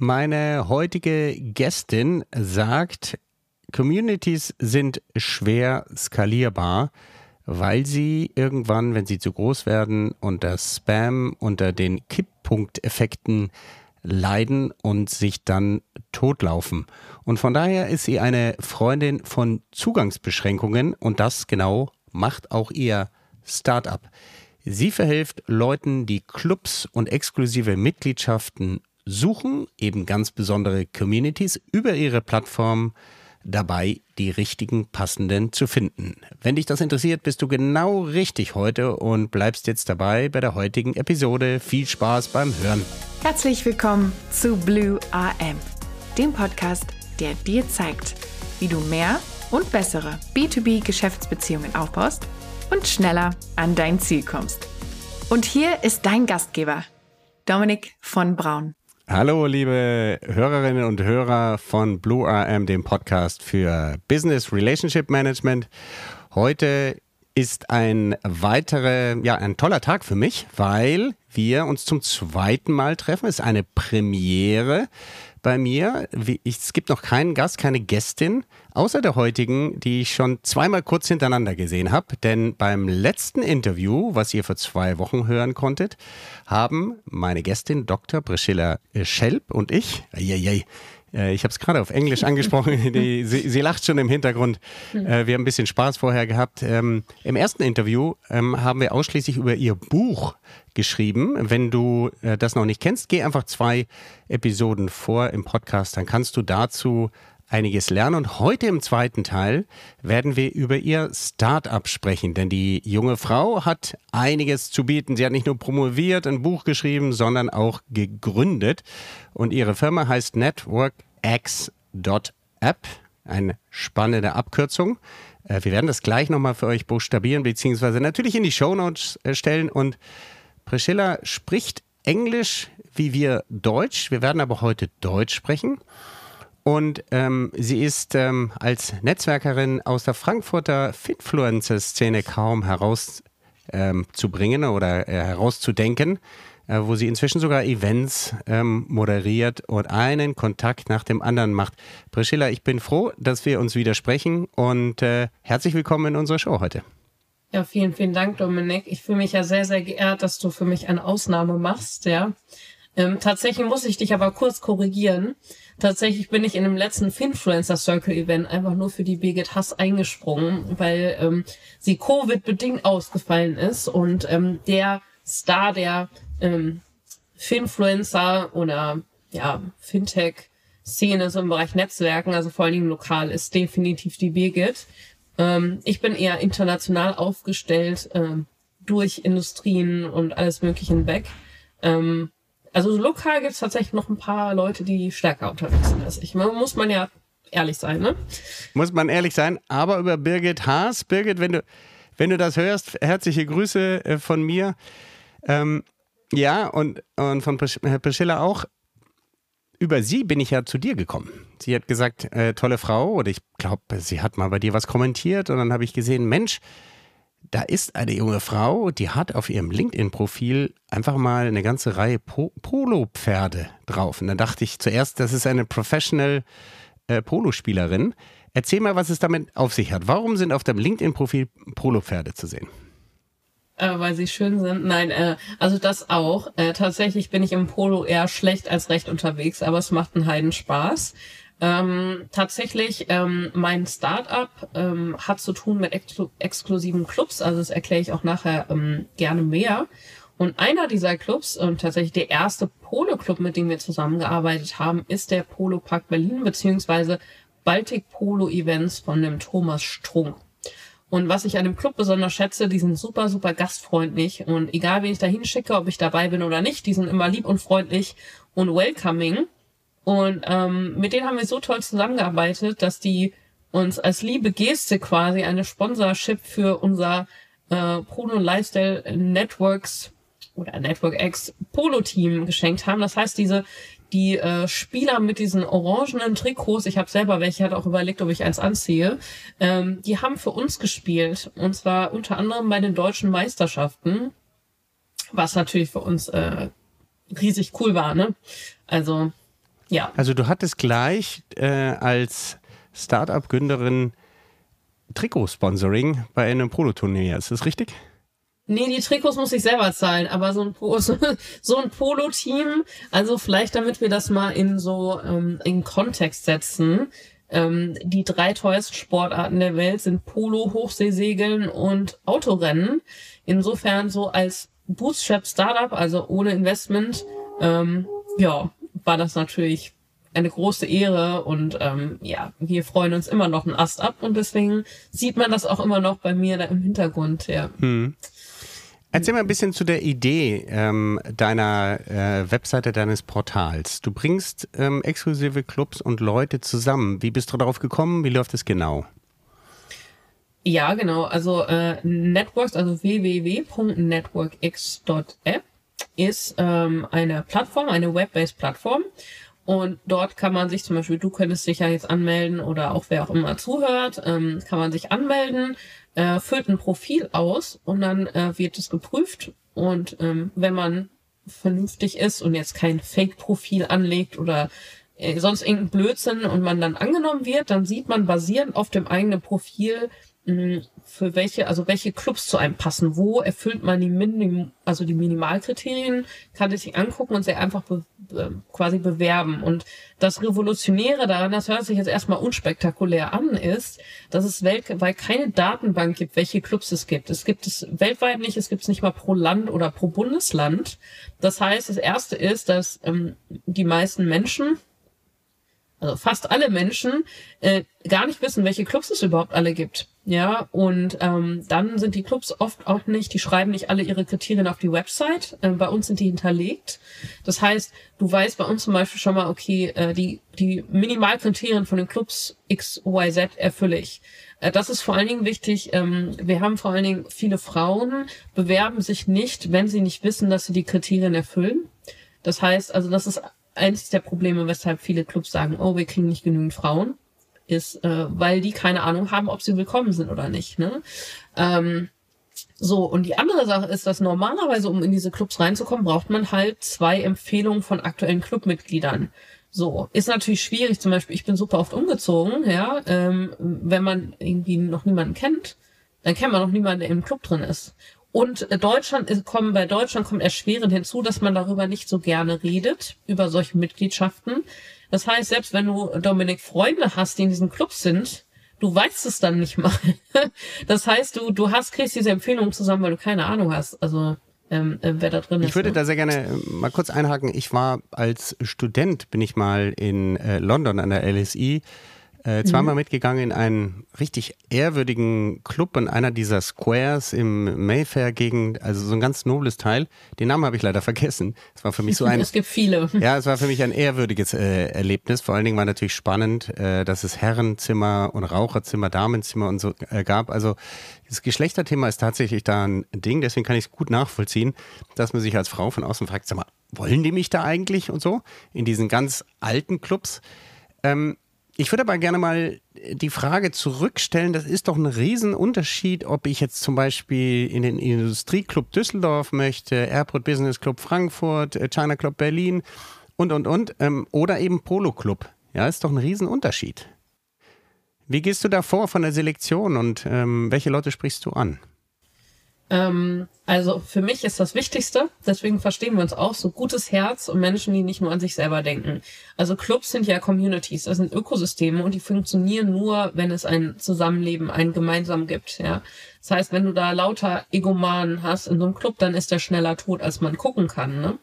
Meine heutige Gästin sagt, Communities sind schwer skalierbar, weil sie irgendwann, wenn sie zu groß werden, unter Spam, unter den Kipppunkteffekten leiden und sich dann totlaufen. Und von daher ist sie eine Freundin von Zugangsbeschränkungen und das genau macht auch ihr Startup. Sie verhilft Leuten, die Clubs und exklusive Mitgliedschaften suchen, eben ganz besondere Communities über ihre Plattform dabei, die richtigen passenden zu finden. Wenn dich das interessiert, bist du genau richtig heute und bleibst jetzt dabei bei der heutigen Episode. Viel Spaß beim Hören. Herzlich willkommen zu Blue AM, dem Podcast, der dir zeigt, wie du mehr und bessere B2B-Geschäftsbeziehungen aufbaust und schneller an dein Ziel kommst. Und hier ist dein Gastgeber, Dominik von Braun. Hallo, liebe Hörerinnen und Hörer von Blue RM, dem Podcast für Business Relationship Management. Heute ist ein weiterer, ja, ein toller Tag für mich, weil wir uns zum zweiten Mal treffen. Es ist eine Premiere bei mir. Es gibt noch keinen Gast, keine Gästin, außer der heutigen, die ich schon zweimal kurz hintereinander gesehen habe. Denn beim letzten Interview, was ihr vor zwei Wochen hören konntet, haben meine Gästin Dr. Priscilla Schelp und ich, ai, äh, ich habe es gerade auf Englisch angesprochen, die, sie, sie, lacht schon im Hintergrund. Äh, wir haben ein bisschen Spaß vorher gehabt. Ähm, Im ersten Interview ähm, haben wir ausschließlich über ihr Buch geschrieben. Wenn du äh, das noch nicht kennst, geh einfach zwei Episoden vor im Podcast, dann kannst du dazu einiges lernen. Und heute im zweiten Teil werden wir über ihr Start-up sprechen, denn die junge Frau hat einiges zu bieten. Sie hat nicht nur promoviert, ein Buch geschrieben, sondern auch gegründet. Und ihre Firma heißt NetworkX.app, eine spannende Abkürzung. Äh, wir werden das gleich nochmal für euch buchstabieren, beziehungsweise natürlich in die Shownotes äh, stellen. Und Priscilla spricht Englisch wie wir Deutsch. Wir werden aber heute Deutsch sprechen. Und ähm, sie ist ähm, als Netzwerkerin aus der Frankfurter Finfluencer-Szene kaum herauszubringen ähm, oder äh, herauszudenken, äh, wo sie inzwischen sogar Events ähm, moderiert und einen Kontakt nach dem anderen macht. Priscilla, ich bin froh, dass wir uns wieder sprechen und äh, herzlich willkommen in unserer Show heute. Ja, vielen, vielen Dank, Dominik. Ich fühle mich ja sehr, sehr geehrt, dass du für mich eine Ausnahme machst, ja. Ähm, tatsächlich muss ich dich aber kurz korrigieren. Tatsächlich bin ich in dem letzten Finfluencer Circle Event einfach nur für die Birgit Hass eingesprungen, weil ähm, sie Covid-bedingt ausgefallen ist und ähm, der Star der ähm, Finfluencer oder ja, Fintech-Szene so im Bereich Netzwerken, also vor allen Dingen lokal, ist definitiv die Birgit. Ähm, ich bin eher international aufgestellt ähm, durch Industrien und alles Mögliche hinweg. Ähm, also lokal gibt es tatsächlich noch ein paar Leute, die stärker unterwegs sind als ich. Man, muss man ja ehrlich sein, ne? Muss man ehrlich sein, aber über Birgit Haas. Birgit, wenn du, wenn du das hörst, herzliche Grüße äh, von mir. Ähm, ja, und, und von Herr Priscilla auch. Über sie bin ich ja zu dir gekommen. Sie hat gesagt, äh, tolle Frau, oder ich glaube, sie hat mal bei dir was kommentiert und dann habe ich gesehen, Mensch, da ist eine junge Frau, die hat auf ihrem LinkedIn-Profil einfach mal eine ganze Reihe po Polo-Pferde drauf. Und dann dachte ich zuerst, das ist eine Professional äh, Polospielerin. Erzähl mal, was es damit auf sich hat. Warum sind auf deinem LinkedIn-Profil Polo-Pferde zu sehen? Äh, weil sie schön sind. Nein, äh, also das auch. Äh, tatsächlich bin ich im Polo eher schlecht als recht unterwegs, aber es macht einen Heiden Spaß. Ähm, tatsächlich, ähm, mein Startup ähm, hat zu tun mit exklu exklusiven Clubs, also das erkläre ich auch nachher ähm, gerne mehr. Und einer dieser Clubs, und tatsächlich der erste Polo-Club, mit dem wir zusammengearbeitet haben, ist der Polo Park Berlin, beziehungsweise Baltic Polo Events von dem Thomas Strunk. Und was ich an dem Club besonders schätze, die sind super, super gastfreundlich. Und egal, wen ich da hinschicke, ob ich dabei bin oder nicht, die sind immer lieb und freundlich und welcoming. Und ähm, mit denen haben wir so toll zusammengearbeitet, dass die uns als liebe Geste quasi eine Sponsorship für unser äh, Polo Lifestyle Networks oder Network X Polo Team geschenkt haben. Das heißt, diese die äh, Spieler mit diesen orangenen Trikots, ich habe selber welche, hatte auch überlegt, ob ich eins anziehe, ähm, die haben für uns gespielt. Und zwar unter anderem bei den deutschen Meisterschaften, was natürlich für uns äh, riesig cool war. Ne? Also ja. Also du hattest gleich äh, als Startup-Gründerin Trikotsponsoring bei einem Polo-Turnier, ist das richtig? Nee, die Trikots muss ich selber zahlen, aber so ein, po so, so ein Polo-Team, also vielleicht damit wir das mal in so ähm, in Kontext setzen. Ähm, die drei teuersten Sportarten der Welt sind Polo, Hochseesegeln und Autorennen. Insofern so als Bootstrap Startup, also ohne Investment, ähm, ja, war das natürlich eine große Ehre und ähm, ja, wir freuen uns immer noch einen Ast ab und deswegen sieht man das auch immer noch bei mir da im Hintergrund, ja. Hm. Erzähl mal ein bisschen zu der Idee ähm, deiner äh, Webseite, deines Portals. Du bringst ähm, exklusive Clubs und Leute zusammen. Wie bist du darauf gekommen? Wie läuft es genau? Ja, genau. Also äh, Networks, also www.networkx.app ist ähm, eine Plattform, eine web-based Plattform. Und dort kann man sich zum Beispiel, du könntest dich ja jetzt anmelden oder auch wer auch immer zuhört, ähm, kann man sich anmelden, äh, füllt ein Profil aus und dann äh, wird es geprüft. Und ähm, wenn man vernünftig ist und jetzt kein Fake-Profil anlegt oder äh, sonst irgendein Blödsinn und man dann angenommen wird, dann sieht man basierend auf dem eigenen Profil, für welche, also welche Clubs zu einem passen. Wo erfüllt man die Minim, also die Minimalkriterien, kann sich angucken und sehr einfach be, äh, quasi bewerben. Und das Revolutionäre daran, das hört sich jetzt erstmal unspektakulär an, ist, dass es weltweit keine Datenbank gibt, welche Clubs es gibt. Es gibt es weltweit nicht, es gibt es nicht mal pro Land oder pro Bundesland. Das heißt, das erste ist, dass ähm, die meisten Menschen also fast alle Menschen, äh, gar nicht wissen, welche Clubs es überhaupt alle gibt. Ja, und ähm, dann sind die Clubs oft auch nicht, die schreiben nicht alle ihre Kriterien auf die Website. Äh, bei uns sind die hinterlegt. Das heißt, du weißt bei uns zum Beispiel schon mal, okay, äh, die, die Minimalkriterien von den Clubs X, Y, Z erfülle ich. Äh, das ist vor allen Dingen wichtig. Ähm, wir haben vor allen Dingen viele Frauen, bewerben sich nicht, wenn sie nicht wissen, dass sie die Kriterien erfüllen. Das heißt, also das ist eins der Probleme, weshalb viele Clubs sagen, oh, wir kriegen nicht genügend Frauen, ist, äh, weil die keine Ahnung haben, ob sie willkommen sind oder nicht. Ne? Ähm, so, und die andere Sache ist, dass normalerweise, um in diese Clubs reinzukommen, braucht man halt zwei Empfehlungen von aktuellen Clubmitgliedern. So, ist natürlich schwierig, zum Beispiel, ich bin super oft umgezogen, ja, ähm, wenn man irgendwie noch niemanden kennt, dann kennt man noch niemanden, der im Club drin ist. Und Deutschland kommen, bei Deutschland kommt erschwerend hinzu, dass man darüber nicht so gerne redet, über solche Mitgliedschaften. Das heißt, selbst wenn du, Dominik, Freunde hast, die in diesen Clubs sind, du weißt es dann nicht mal. das heißt, du, du hast, kriegst diese Empfehlung zusammen, weil du keine Ahnung hast. Also, ähm, äh, wer da drin ist. Ich würde ne? da sehr gerne äh, mal kurz einhaken. Ich war als Student, bin ich mal in äh, London an der LSI äh, zweimal mhm. mitgegangen in einen richtig ehrwürdigen Club in einer dieser Squares im Mayfair-Gegend, also so ein ganz nobles Teil. Den Namen habe ich leider vergessen. Es war für mich so ein. es gibt viele. Ja, es war für mich ein ehrwürdiges äh, Erlebnis. Vor allen Dingen war natürlich spannend, äh, dass es Herrenzimmer und Raucherzimmer, Damenzimmer und so äh, gab. Also das Geschlechterthema ist tatsächlich da ein Ding, deswegen kann ich es gut nachvollziehen, dass man sich als Frau von außen fragt, sag mal, wollen die mich da eigentlich und so? In diesen ganz alten Clubs. Ähm, ich würde aber gerne mal die Frage zurückstellen, das ist doch ein Riesenunterschied, ob ich jetzt zum Beispiel in den Industrieclub Düsseldorf möchte, Airport Business Club Frankfurt, äh, China Club Berlin und, und, und, ähm, oder eben Polo Club. Ja, ist doch ein Riesenunterschied. Wie gehst du da vor von der Selektion und ähm, welche Leute sprichst du an? Ähm, also für mich ist das Wichtigste, deswegen verstehen wir uns auch, so gutes Herz und Menschen, die nicht nur an sich selber denken. Also Clubs sind ja Communities, das sind Ökosysteme und die funktionieren nur, wenn es ein Zusammenleben, ein gemeinsam gibt. Ja, Das heißt, wenn du da lauter Egomanen hast in so einem Club, dann ist der schneller tot, als man gucken kann. Ne?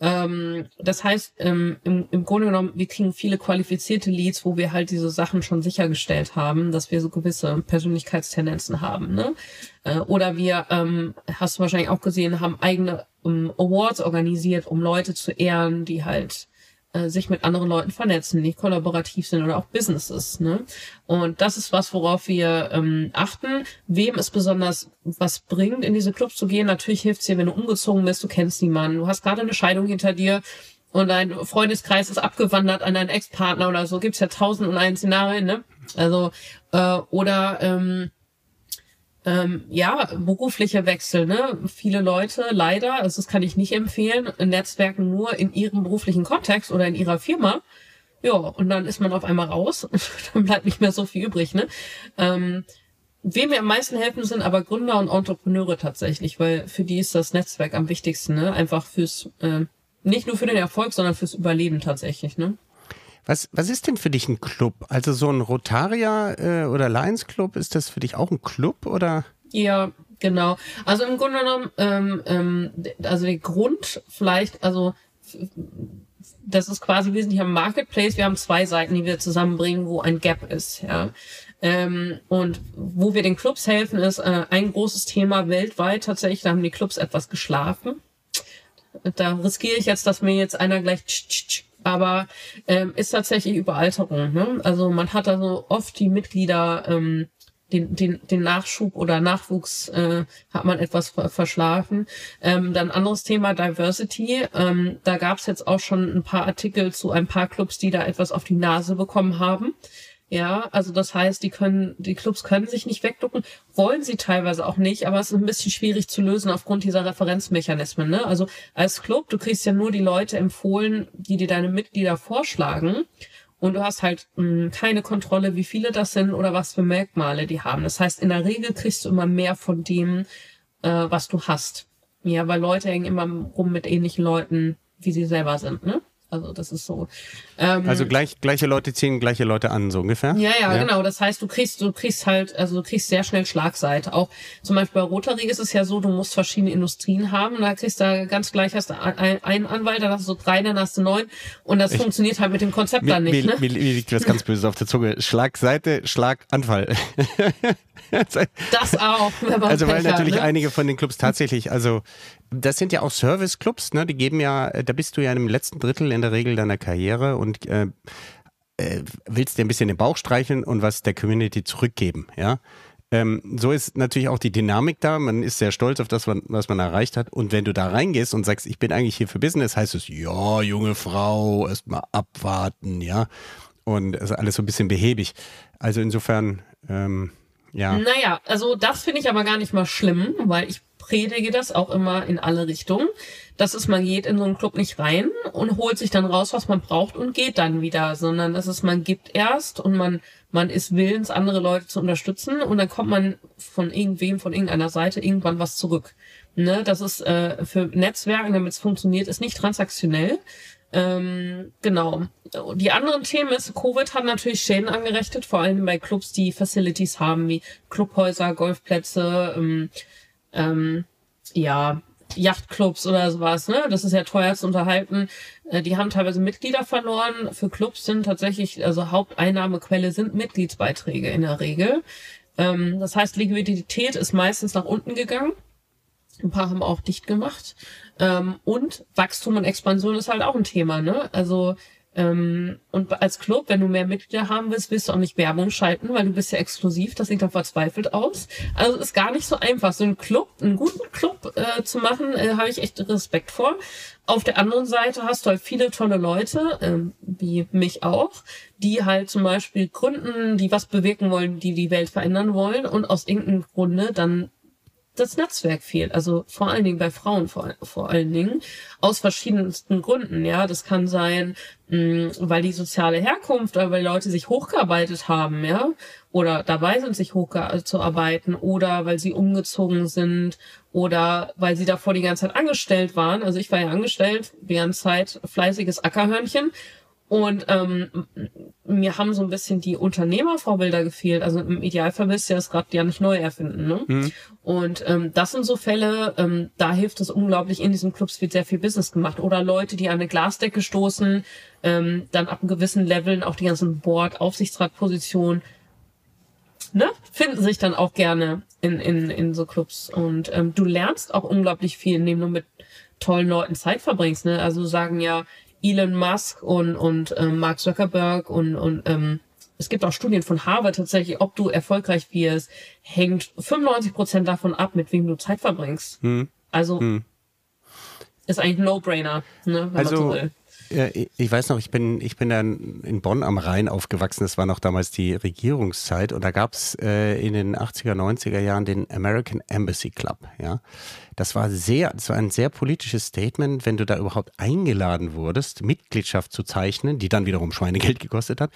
Ähm, das heißt, ähm, im, im Grunde genommen, wir kriegen viele qualifizierte Leads, wo wir halt diese Sachen schon sichergestellt haben, dass wir so gewisse Persönlichkeitstendenzen haben. Ne? Äh, oder wir, ähm, hast du wahrscheinlich auch gesehen, haben eigene ähm, Awards organisiert, um Leute zu ehren, die halt äh, sich mit anderen Leuten vernetzen, die kollaborativ sind oder auch Businesses. Ne? Und das ist was, worauf wir ähm, achten. Wem es besonders was bringt, in diese Clubs zu gehen. Natürlich hilft es dir, wenn du umgezogen bist, du kennst niemanden, du hast gerade eine Scheidung hinter dir und dein Freundeskreis ist abgewandert an deinen Ex-Partner oder so. Gibt's ja tausend und ein Szenarien, ne? Also, äh, oder ähm, ähm, ja, beruflicher Wechsel, ne? Viele Leute leider, also das kann ich nicht empfehlen, Netzwerken nur in ihrem beruflichen Kontext oder in ihrer Firma. Ja, und dann ist man auf einmal raus dann bleibt nicht mehr so viel übrig, ne? Ähm, wem mir am meisten helfen sind aber Gründer und Entrepreneure tatsächlich, weil für die ist das Netzwerk am wichtigsten, ne? Einfach fürs, äh, nicht nur für den Erfolg, sondern fürs Überleben tatsächlich, ne? Was, was ist denn für dich ein Club? Also so ein Rotaria äh, oder Lions Club, ist das für dich auch ein Club oder? Ja, genau. Also im Grunde genommen, ähm, ähm, also der Grund vielleicht, also das ist quasi wesentlich am Marketplace. Wir haben zwei Seiten, die wir zusammenbringen, wo ein Gap ist, ja. Ähm, und wo wir den Clubs helfen, ist äh, ein großes Thema weltweit tatsächlich. Da haben die Clubs etwas geschlafen. Da riskiere ich jetzt, dass mir jetzt einer gleich tsch, tsch, tsch, aber ähm, ist tatsächlich Überalterung. Ne? Also man hat also oft die Mitglieder ähm, den, den, den Nachschub oder Nachwuchs äh, hat man etwas verschlafen. Ähm, dann anderes Thema Diversity. Ähm, da gab es jetzt auch schon ein paar Artikel zu ein paar Clubs, die da etwas auf die Nase bekommen haben. Ja, also das heißt, die können, die Clubs können sich nicht wegducken, wollen sie teilweise auch nicht, aber es ist ein bisschen schwierig zu lösen aufgrund dieser Referenzmechanismen. Ne? Also als Club, du kriegst ja nur die Leute empfohlen, die dir deine Mitglieder vorschlagen. Und du hast halt mh, hm, keine Kontrolle, wie viele das sind oder was für Merkmale die haben. Das heißt, in der Regel kriegst du immer mehr von dem, äh, was du hast. Ja, weil Leute hängen immer rum mit ähnlichen Leuten, wie sie selber sind, ne? Also das ist so. Ähm, also gleich, gleiche Leute ziehen gleiche Leute an, so ungefähr? Ja, ja, ja, genau. Das heißt, du kriegst, du kriegst halt, also du kriegst sehr schnell Schlagseite. Auch zum Beispiel bei Rotary ist es ja so, du musst verschiedene Industrien haben. Da kriegst du ganz gleich hast du einen Anwalt, dann hast du so drei, dann hast du neun. Und das ich, funktioniert halt mit dem Konzept mir, dann nicht. Mir, ne? mir, liegt was ganz Böses auf der Zunge. Schlagseite, Schlaganfall. das auch. also weil natürlich ne? einige von den Clubs tatsächlich, also das sind ja auch Service-Clubs, ne? Die geben ja, da bist du ja im letzten Drittel in der Regel deiner Karriere und äh, äh, willst dir ein bisschen den Bauch streicheln und was der Community zurückgeben, ja. Ähm, so ist natürlich auch die Dynamik da. Man ist sehr stolz auf das, was man erreicht hat. Und wenn du da reingehst und sagst, ich bin eigentlich hier für Business, heißt es, ja, junge Frau, erstmal abwarten, ja. Und ist alles so ein bisschen behäbig. Also insofern, ähm, ja. Naja, also das finde ich aber gar nicht mal schlimm, weil ich predige das auch immer in alle Richtungen. Das ist, man geht in so einen Club nicht rein und holt sich dann raus, was man braucht und geht dann wieder, sondern das ist, man gibt erst und man, man ist willens, andere Leute zu unterstützen und dann kommt man von irgendwem, von irgendeiner Seite irgendwann was zurück. Ne, das ist äh, für Netzwerken, damit es funktioniert, ist nicht transaktionell, ähm, genau. Die anderen Themen ist, Covid hat natürlich Schäden angerechnet, vor allem bei Clubs, die Facilities haben, wie Clubhäuser, Golfplätze, ähm, ähm, ja, Yachtclubs oder sowas, ne? Das ist ja teuer zu unterhalten. Äh, die haben teilweise Mitglieder verloren. Für Clubs sind tatsächlich, also Haupteinnahmequelle sind Mitgliedsbeiträge in der Regel. Ähm, das heißt, Liquidität ist meistens nach unten gegangen. Ein paar haben auch dicht gemacht. Ähm, und Wachstum und Expansion ist halt auch ein Thema, ne? Also ähm, und als Club, wenn du mehr Mitglieder haben willst, willst du auch nicht Werbung schalten, weil du bist ja exklusiv, das sieht dann verzweifelt aus. Also ist gar nicht so einfach. So einen Club, einen guten Club äh, zu machen, äh, habe ich echt Respekt vor. Auf der anderen Seite hast du halt viele tolle Leute, ähm, wie mich auch, die halt zum Beispiel gründen, die was bewirken wollen, die die Welt verändern wollen und aus irgendeinem Grunde dann das Netzwerk fehlt. Also vor allen Dingen bei Frauen vor, vor allen Dingen. Aus verschiedensten Gründen. Ja, das kann sein, mh, mm, weil die soziale Herkunft oder weil Leute sich hochgearbeitet haben, ja, oder dabei sind, sich hochzuarbeiten oder weil sie umgezogen sind oder weil sie davor die ganze Zeit angestellt waren. Also ich war ja angestellt, die ganze Zeit fleißiges Ackerhörnchen und ähm, mir haben so ein bisschen die Unternehmervorbilder gefehlt. Also im Idealfall willst du das gerade ja nicht neu erfinden. Ne? Mhm. Und ähm, das sind so Fälle, ähm, da hilft es unglaublich. In diesen Clubs wird sehr viel Business gemacht. Oder Leute, die an eine Glasdecke stoßen, ähm, dann ab einem gewissen Leveln auch die ganzen Board, Aufsichtsratpositionen, ne, finden sich dann auch gerne in, in, in so Clubs. Und ähm, du lernst auch unglaublich viel, indem du mit tollen Leuten Zeit verbringst. Ne? Also sagen ja, Elon Musk und, und ähm, Mark Zuckerberg und, und ähm, es gibt auch Studien von Harvard tatsächlich, ob du erfolgreich wirst, hängt 95 Prozent davon ab, mit wem du Zeit verbringst. Hm. Also hm. ist eigentlich ein No-Brainer, ne, wenn also, man so will. Ich weiß noch, ich bin, ich bin dann in Bonn am Rhein aufgewachsen. Das war noch damals die Regierungszeit. Und da gab es äh, in den 80er, 90er Jahren den American Embassy Club. Ja, das war sehr, das war ein sehr politisches Statement, wenn du da überhaupt eingeladen wurdest, Mitgliedschaft zu zeichnen, die dann wiederum Schweinegeld gekostet hat.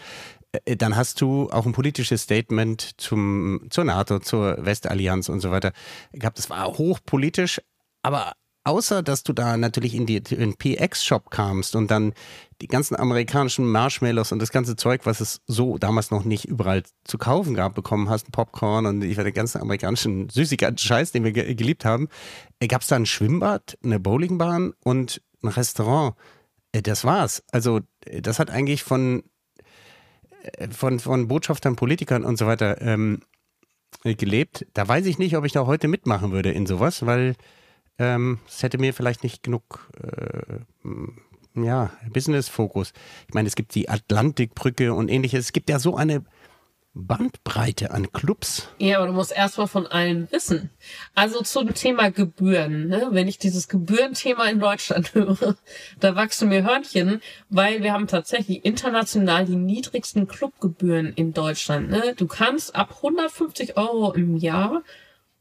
Äh, dann hast du auch ein politisches Statement zum, zur NATO, zur Westallianz und so weiter gehabt. Das war hochpolitisch, aber außer dass du da natürlich in, die, in PX-Shop kamst und dann die ganzen amerikanischen Marshmallows und das ganze Zeug, was es so damals noch nicht überall zu kaufen gab, bekommen hast, Popcorn und war den ganzen amerikanischen Süßigkeiten-Scheiß, den wir ge geliebt haben, äh, gab es da ein Schwimmbad, eine Bowlingbahn und ein Restaurant. Äh, das war's. Also äh, das hat eigentlich von, von, von Botschaftern, Politikern und so weiter ähm, gelebt. Da weiß ich nicht, ob ich da heute mitmachen würde in sowas, weil ähm, es hätte mir vielleicht nicht genug äh, ja, Business-Fokus. Ich meine, es gibt die Atlantikbrücke und ähnliches. Es gibt ja so eine Bandbreite an Clubs. Ja, aber du musst erstmal von allen wissen. Also zum Thema Gebühren. Ne? Wenn ich dieses Gebührenthema in Deutschland höre, da wachsen mir Hörnchen, weil wir haben tatsächlich international die niedrigsten Clubgebühren in Deutschland. Ne? Du kannst ab 150 Euro im Jahr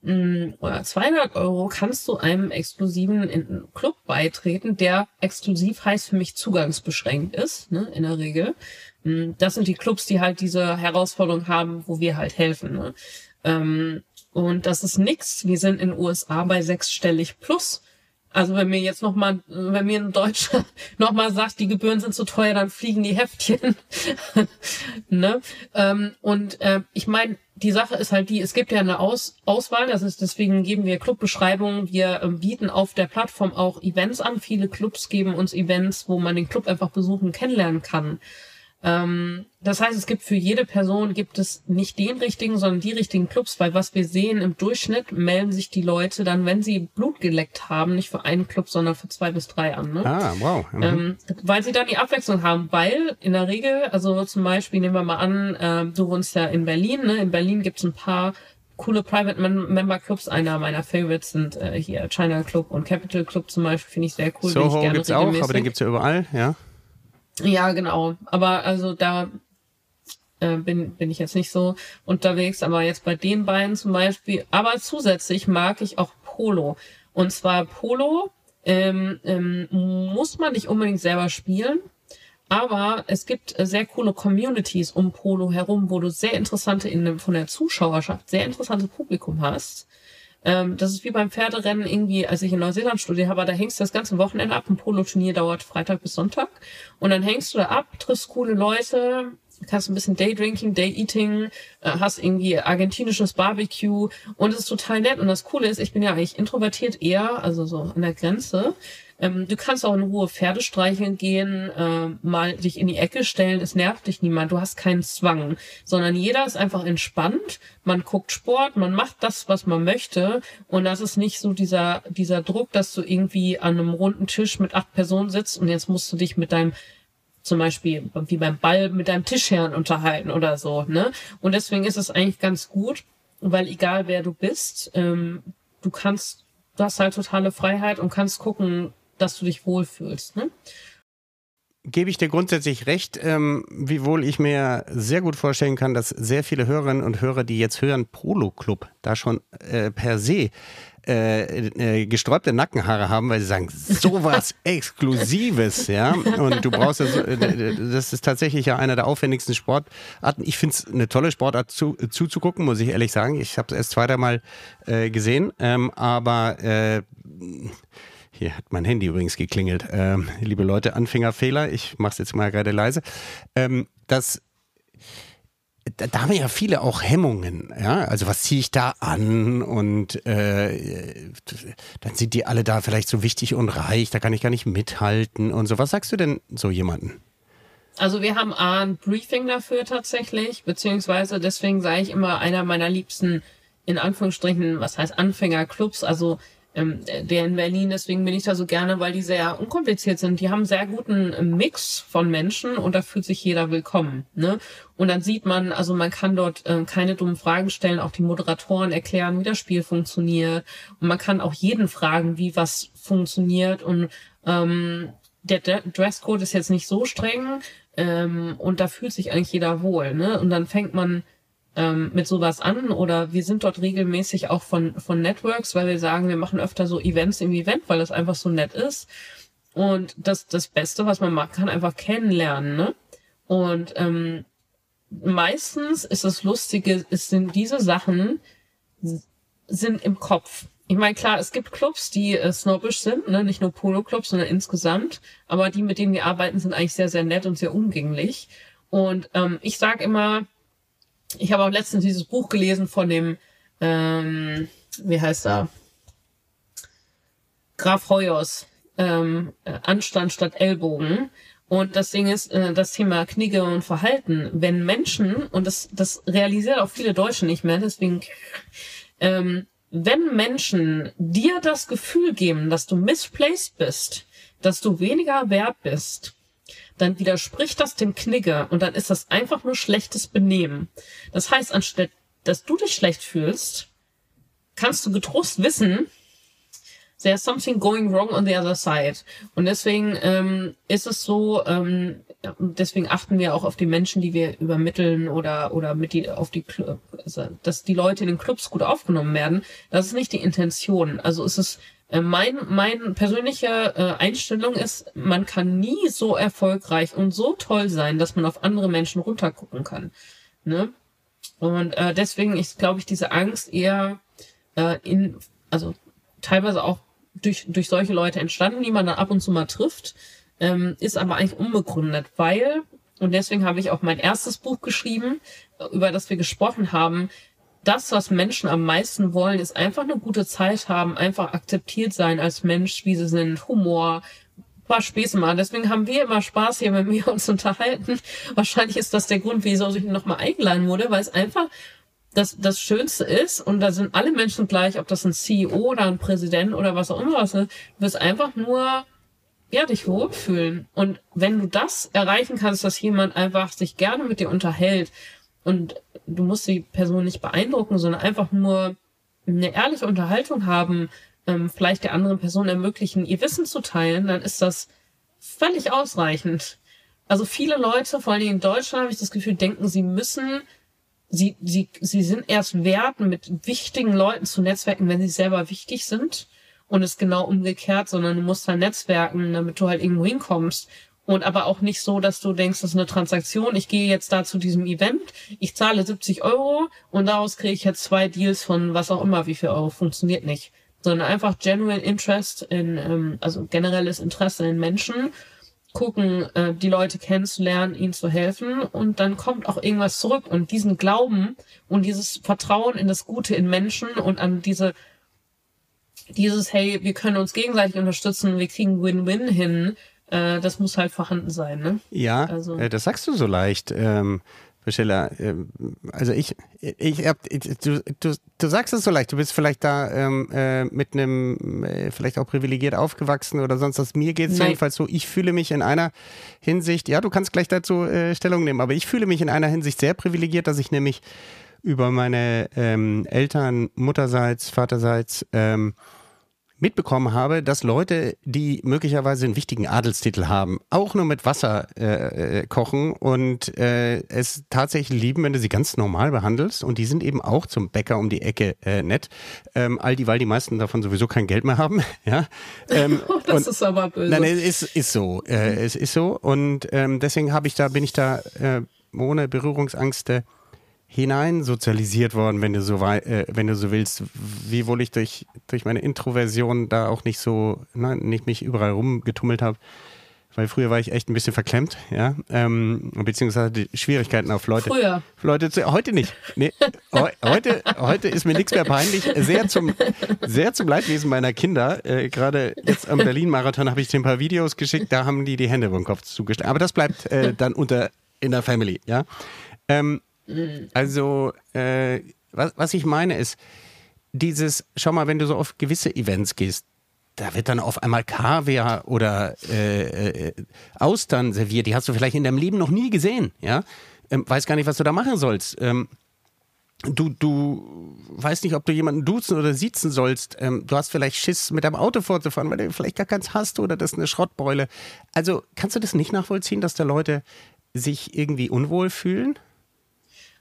oder 200 Euro kannst du einem exklusiven Club beitreten, der exklusiv heißt für mich zugangsbeschränkt ist, ne, in der Regel. Mm, das sind die Clubs, die halt diese Herausforderung haben, wo wir halt helfen. Ne? Ähm, und das ist nix. Wir sind in den USA bei sechsstellig plus. Also wenn mir jetzt noch mal, wenn mir ein Deutscher noch mal sagt, die Gebühren sind zu teuer, dann fliegen die Heftchen. ne? Ähm, und äh, ich meine, die Sache ist halt die, es gibt ja eine Aus Auswahl, das ist deswegen geben wir Clubbeschreibungen, wir äh, bieten auf der Plattform auch Events an. Viele Clubs geben uns Events, wo man den Club einfach besuchen, kennenlernen kann. Ähm, das heißt, es gibt für jede Person gibt es nicht den richtigen, sondern die richtigen Clubs, weil was wir sehen im Durchschnitt melden sich die Leute dann, wenn sie Blut geleckt haben, nicht für einen Club, sondern für zwei bis drei an. Ne? Ah, wow. Mhm. Ähm, weil sie dann die Abwechslung haben, weil in der Regel, also zum Beispiel nehmen wir mal an, äh, du wohnst ja in Berlin, ne? In Berlin gibt es ein paar coole Private Member Clubs. Einer meiner Favorites sind äh, hier China Club und Capital Club zum Beispiel, finde ich sehr cool. Soho gibt's auch, aber den gibt's ja überall, ja. Ja, genau. Aber also da äh, bin, bin ich jetzt nicht so unterwegs. Aber jetzt bei den beiden zum Beispiel. Aber zusätzlich mag ich auch Polo. Und zwar Polo ähm, ähm, muss man nicht unbedingt selber spielen. Aber es gibt sehr coole Communities um Polo herum, wo du sehr interessante, in, von der Zuschauerschaft, sehr interessante Publikum hast. Ähm, das ist wie beim Pferderennen irgendwie, als ich in Neuseeland studiert habe, da hängst du das ganze Wochenende ab. Ein Polo-Turnier dauert Freitag bis Sonntag. Und dann hängst du da ab, triffst coole Leute, kannst ein bisschen Daydrinking, Day-Eating, äh, hast irgendwie argentinisches Barbecue und es ist total nett. Und das Coole ist, ich bin ja eigentlich introvertiert eher, also so an der Grenze. Ähm, du kannst auch in Ruhe Pferde streicheln gehen, äh, mal dich in die Ecke stellen, es nervt dich niemand, du hast keinen Zwang, sondern jeder ist einfach entspannt, man guckt Sport, man macht das, was man möchte. Und das ist nicht so dieser, dieser Druck, dass du irgendwie an einem runden Tisch mit acht Personen sitzt und jetzt musst du dich mit deinem zum Beispiel wie beim Ball mit deinem Tischherrn unterhalten oder so, ne? Und deswegen ist es eigentlich ganz gut, weil egal wer du bist, ähm, du kannst, du hast halt totale Freiheit und kannst gucken, dass du dich wohlfühlst. Ne? Gebe ich dir grundsätzlich recht, ähm, wiewohl ich mir sehr gut vorstellen kann, dass sehr viele Hörerinnen und Hörer, die jetzt hören, Polo Club, da schon äh, per se äh, äh, gesträubte Nackenhaare haben, weil sie sagen, sowas Exklusives, ja. Und du brauchst ja so, äh, das ist tatsächlich ja einer der aufwendigsten Sportarten. Ich finde es eine tolle Sportart zu, zuzugucken, muss ich ehrlich sagen. Ich habe es erst zweimal äh, gesehen, ähm, aber äh, hier hat mein Handy übrigens geklingelt. Ähm, liebe Leute, Anfängerfehler. Ich mache es jetzt mal gerade leise. Ähm, das da, da, haben ja viele auch Hemmungen, ja, also was ziehe ich da an und äh, dann sind die alle da vielleicht so wichtig und reich, da kann ich gar nicht mithalten und so. Was sagst du denn so jemanden? Also wir haben ein Briefing dafür tatsächlich, beziehungsweise deswegen sage ich immer einer meiner liebsten, in Anführungsstrichen, was heißt Anfängerclubs, also ähm, der in Berlin. Deswegen bin ich da so gerne, weil die sehr unkompliziert sind. Die haben einen sehr guten Mix von Menschen und da fühlt sich jeder willkommen. Ne? Und dann sieht man, also man kann dort äh, keine dummen Fragen stellen, auch die Moderatoren erklären, wie das Spiel funktioniert. Und man kann auch jeden fragen, wie was funktioniert. Und ähm, der Dresscode ist jetzt nicht so streng ähm, und da fühlt sich eigentlich jeder wohl. Ne? Und dann fängt man ähm, mit sowas an oder wir sind dort regelmäßig auch von, von Networks, weil wir sagen, wir machen öfter so Events im Event, weil das einfach so nett ist. Und das, das Beste, was man machen kann, einfach kennenlernen. Ne? Und ähm, meistens ist das Lustige, es sind diese Sachen, sind im Kopf. Ich meine, klar, es gibt Clubs, die äh, snobbisch sind, ne? nicht nur Polo-Clubs, sondern insgesamt. Aber die, mit denen wir arbeiten, sind eigentlich sehr, sehr nett und sehr umgänglich. Und ähm, ich sage immer, ich habe auch letztens dieses Buch gelesen von dem, ähm, wie heißt er? Graf Hoyos, ähm, Anstand statt Ellbogen. Und das Ding ist, äh, das Thema Knigge und Verhalten. Wenn Menschen, und das, das realisiert auch viele Deutsche nicht mehr, deswegen, ähm, wenn Menschen dir das Gefühl geben, dass du misplaced bist, dass du weniger wert bist, dann widerspricht das dem Knigge und dann ist das einfach nur schlechtes Benehmen. Das heißt, anstatt dass du dich schlecht fühlst, kannst du getrost wissen, there's something going wrong on the other side. Und deswegen ähm, ist es so, ähm, deswegen achten wir auch auf die Menschen, die wir übermitteln oder oder mit die auf die, also, dass die Leute in den Clubs gut aufgenommen werden. Das ist nicht die Intention. Also ist es äh, mein, mein persönliche äh, Einstellung ist, man kann nie so erfolgreich und so toll sein, dass man auf andere Menschen runtergucken kann. Ne? Und äh, deswegen ist, glaube ich, diese Angst eher äh, in, also teilweise auch durch, durch solche Leute entstanden, die man dann ab und zu mal trifft, ähm, ist aber eigentlich unbegründet, weil, und deswegen habe ich auch mein erstes Buch geschrieben, über das wir gesprochen haben, das, was Menschen am meisten wollen, ist einfach eine gute Zeit haben, einfach akzeptiert sein als Mensch, wie sie sind, Humor, paar Späße mal. Deswegen haben wir immer Spaß hier, wenn wir uns unterhalten. Wahrscheinlich ist das der Grund, wieso ich nochmal eingeladen wurde, weil es einfach das, das Schönste ist, und da sind alle Menschen gleich, ob das ein CEO oder ein Präsident oder was auch immer ist, du wirst einfach nur, ja, dich wohlfühlen. Und wenn du das erreichen kannst, dass jemand einfach sich gerne mit dir unterhält und du musst die Person nicht beeindrucken, sondern einfach nur eine ehrliche Unterhaltung haben, ähm, vielleicht der anderen Person ermöglichen, ihr Wissen zu teilen, dann ist das völlig ausreichend. Also viele Leute, vor allem in Deutschland, habe ich das Gefühl, denken, sie müssen, sie, sie, sie sind erst wert, mit wichtigen Leuten zu netzwerken, wenn sie selber wichtig sind. Und es genau umgekehrt, sondern du musst halt netzwerken, damit du halt irgendwo hinkommst. Und aber auch nicht so, dass du denkst, das ist eine Transaktion. Ich gehe jetzt da zu diesem Event, ich zahle 70 Euro und daraus kriege ich jetzt zwei Deals von was auch immer, wie viel Euro. Funktioniert nicht. Sondern einfach genuine Interest in, ähm, also generelles Interesse in Menschen, gucken, äh, die Leute kennenzulernen, ihnen zu helfen und dann kommt auch irgendwas zurück. Und diesen Glauben und dieses Vertrauen in das Gute in Menschen und an diese dieses, hey, wir können uns gegenseitig unterstützen, wir kriegen Win-Win hin, äh, das muss halt vorhanden sein, ne? Ja, also. äh, das sagst du so leicht. Ähm, Bestella, ähm, also ich, ich hab, du, du, du sagst es so leicht, du bist vielleicht da ähm, äh, mit einem, äh, vielleicht auch privilegiert aufgewachsen oder sonst was. Mir geht es jedenfalls so, ich fühle mich in einer Hinsicht, ja, du kannst gleich dazu äh, Stellung nehmen, aber ich fühle mich in einer Hinsicht sehr privilegiert, dass ich nämlich über meine ähm, Eltern, Mutterseits, Vaterseits, ähm, mitbekommen habe, dass Leute, die möglicherweise einen wichtigen Adelstitel haben, auch nur mit Wasser äh, äh, kochen und äh, es tatsächlich lieben, wenn du sie ganz normal behandelst. Und die sind eben auch zum Bäcker um die Ecke äh, nett. Ähm, all die, weil die meisten davon sowieso kein Geld mehr haben. ja. Ähm, das ist aber böse. Nein, es ist, ist so. Äh, es ist so. Und ähm, deswegen habe ich da, bin ich da äh, ohne Berührungsängste hinein sozialisiert worden, wenn du so äh, wenn du so willst, wiewohl ich durch, durch meine Introversion da auch nicht so, nein, nicht mich überall rumgetummelt habe. Weil früher war ich echt ein bisschen verklemmt, ja, ähm, beziehungsweise Schwierigkeiten auf Leute. Früher. Leute zu, heute nicht. Nee, heute, heute ist mir nichts mehr peinlich. Sehr zum, sehr zum Leidwesen meiner Kinder. Äh, Gerade jetzt am Berlin-Marathon habe ich dir ein paar Videos geschickt, da haben die die Hände über den Kopf zugestellt. Aber das bleibt äh, dann unter in der Family, ja. Ähm, also, äh, was, was ich meine ist, dieses, schau mal, wenn du so auf gewisse Events gehst, da wird dann auf einmal Kaviar oder äh, äh, Austern serviert. Die hast du vielleicht in deinem Leben noch nie gesehen, ja? Ähm, weiß gar nicht, was du da machen sollst. Ähm, du, du weißt nicht, ob du jemanden duzen oder siezen sollst. Ähm, du hast vielleicht Schiss, mit deinem Auto vorzufahren, weil du vielleicht gar keins hast oder das ist eine Schrottbeule. Also kannst du das nicht nachvollziehen, dass da Leute sich irgendwie unwohl fühlen?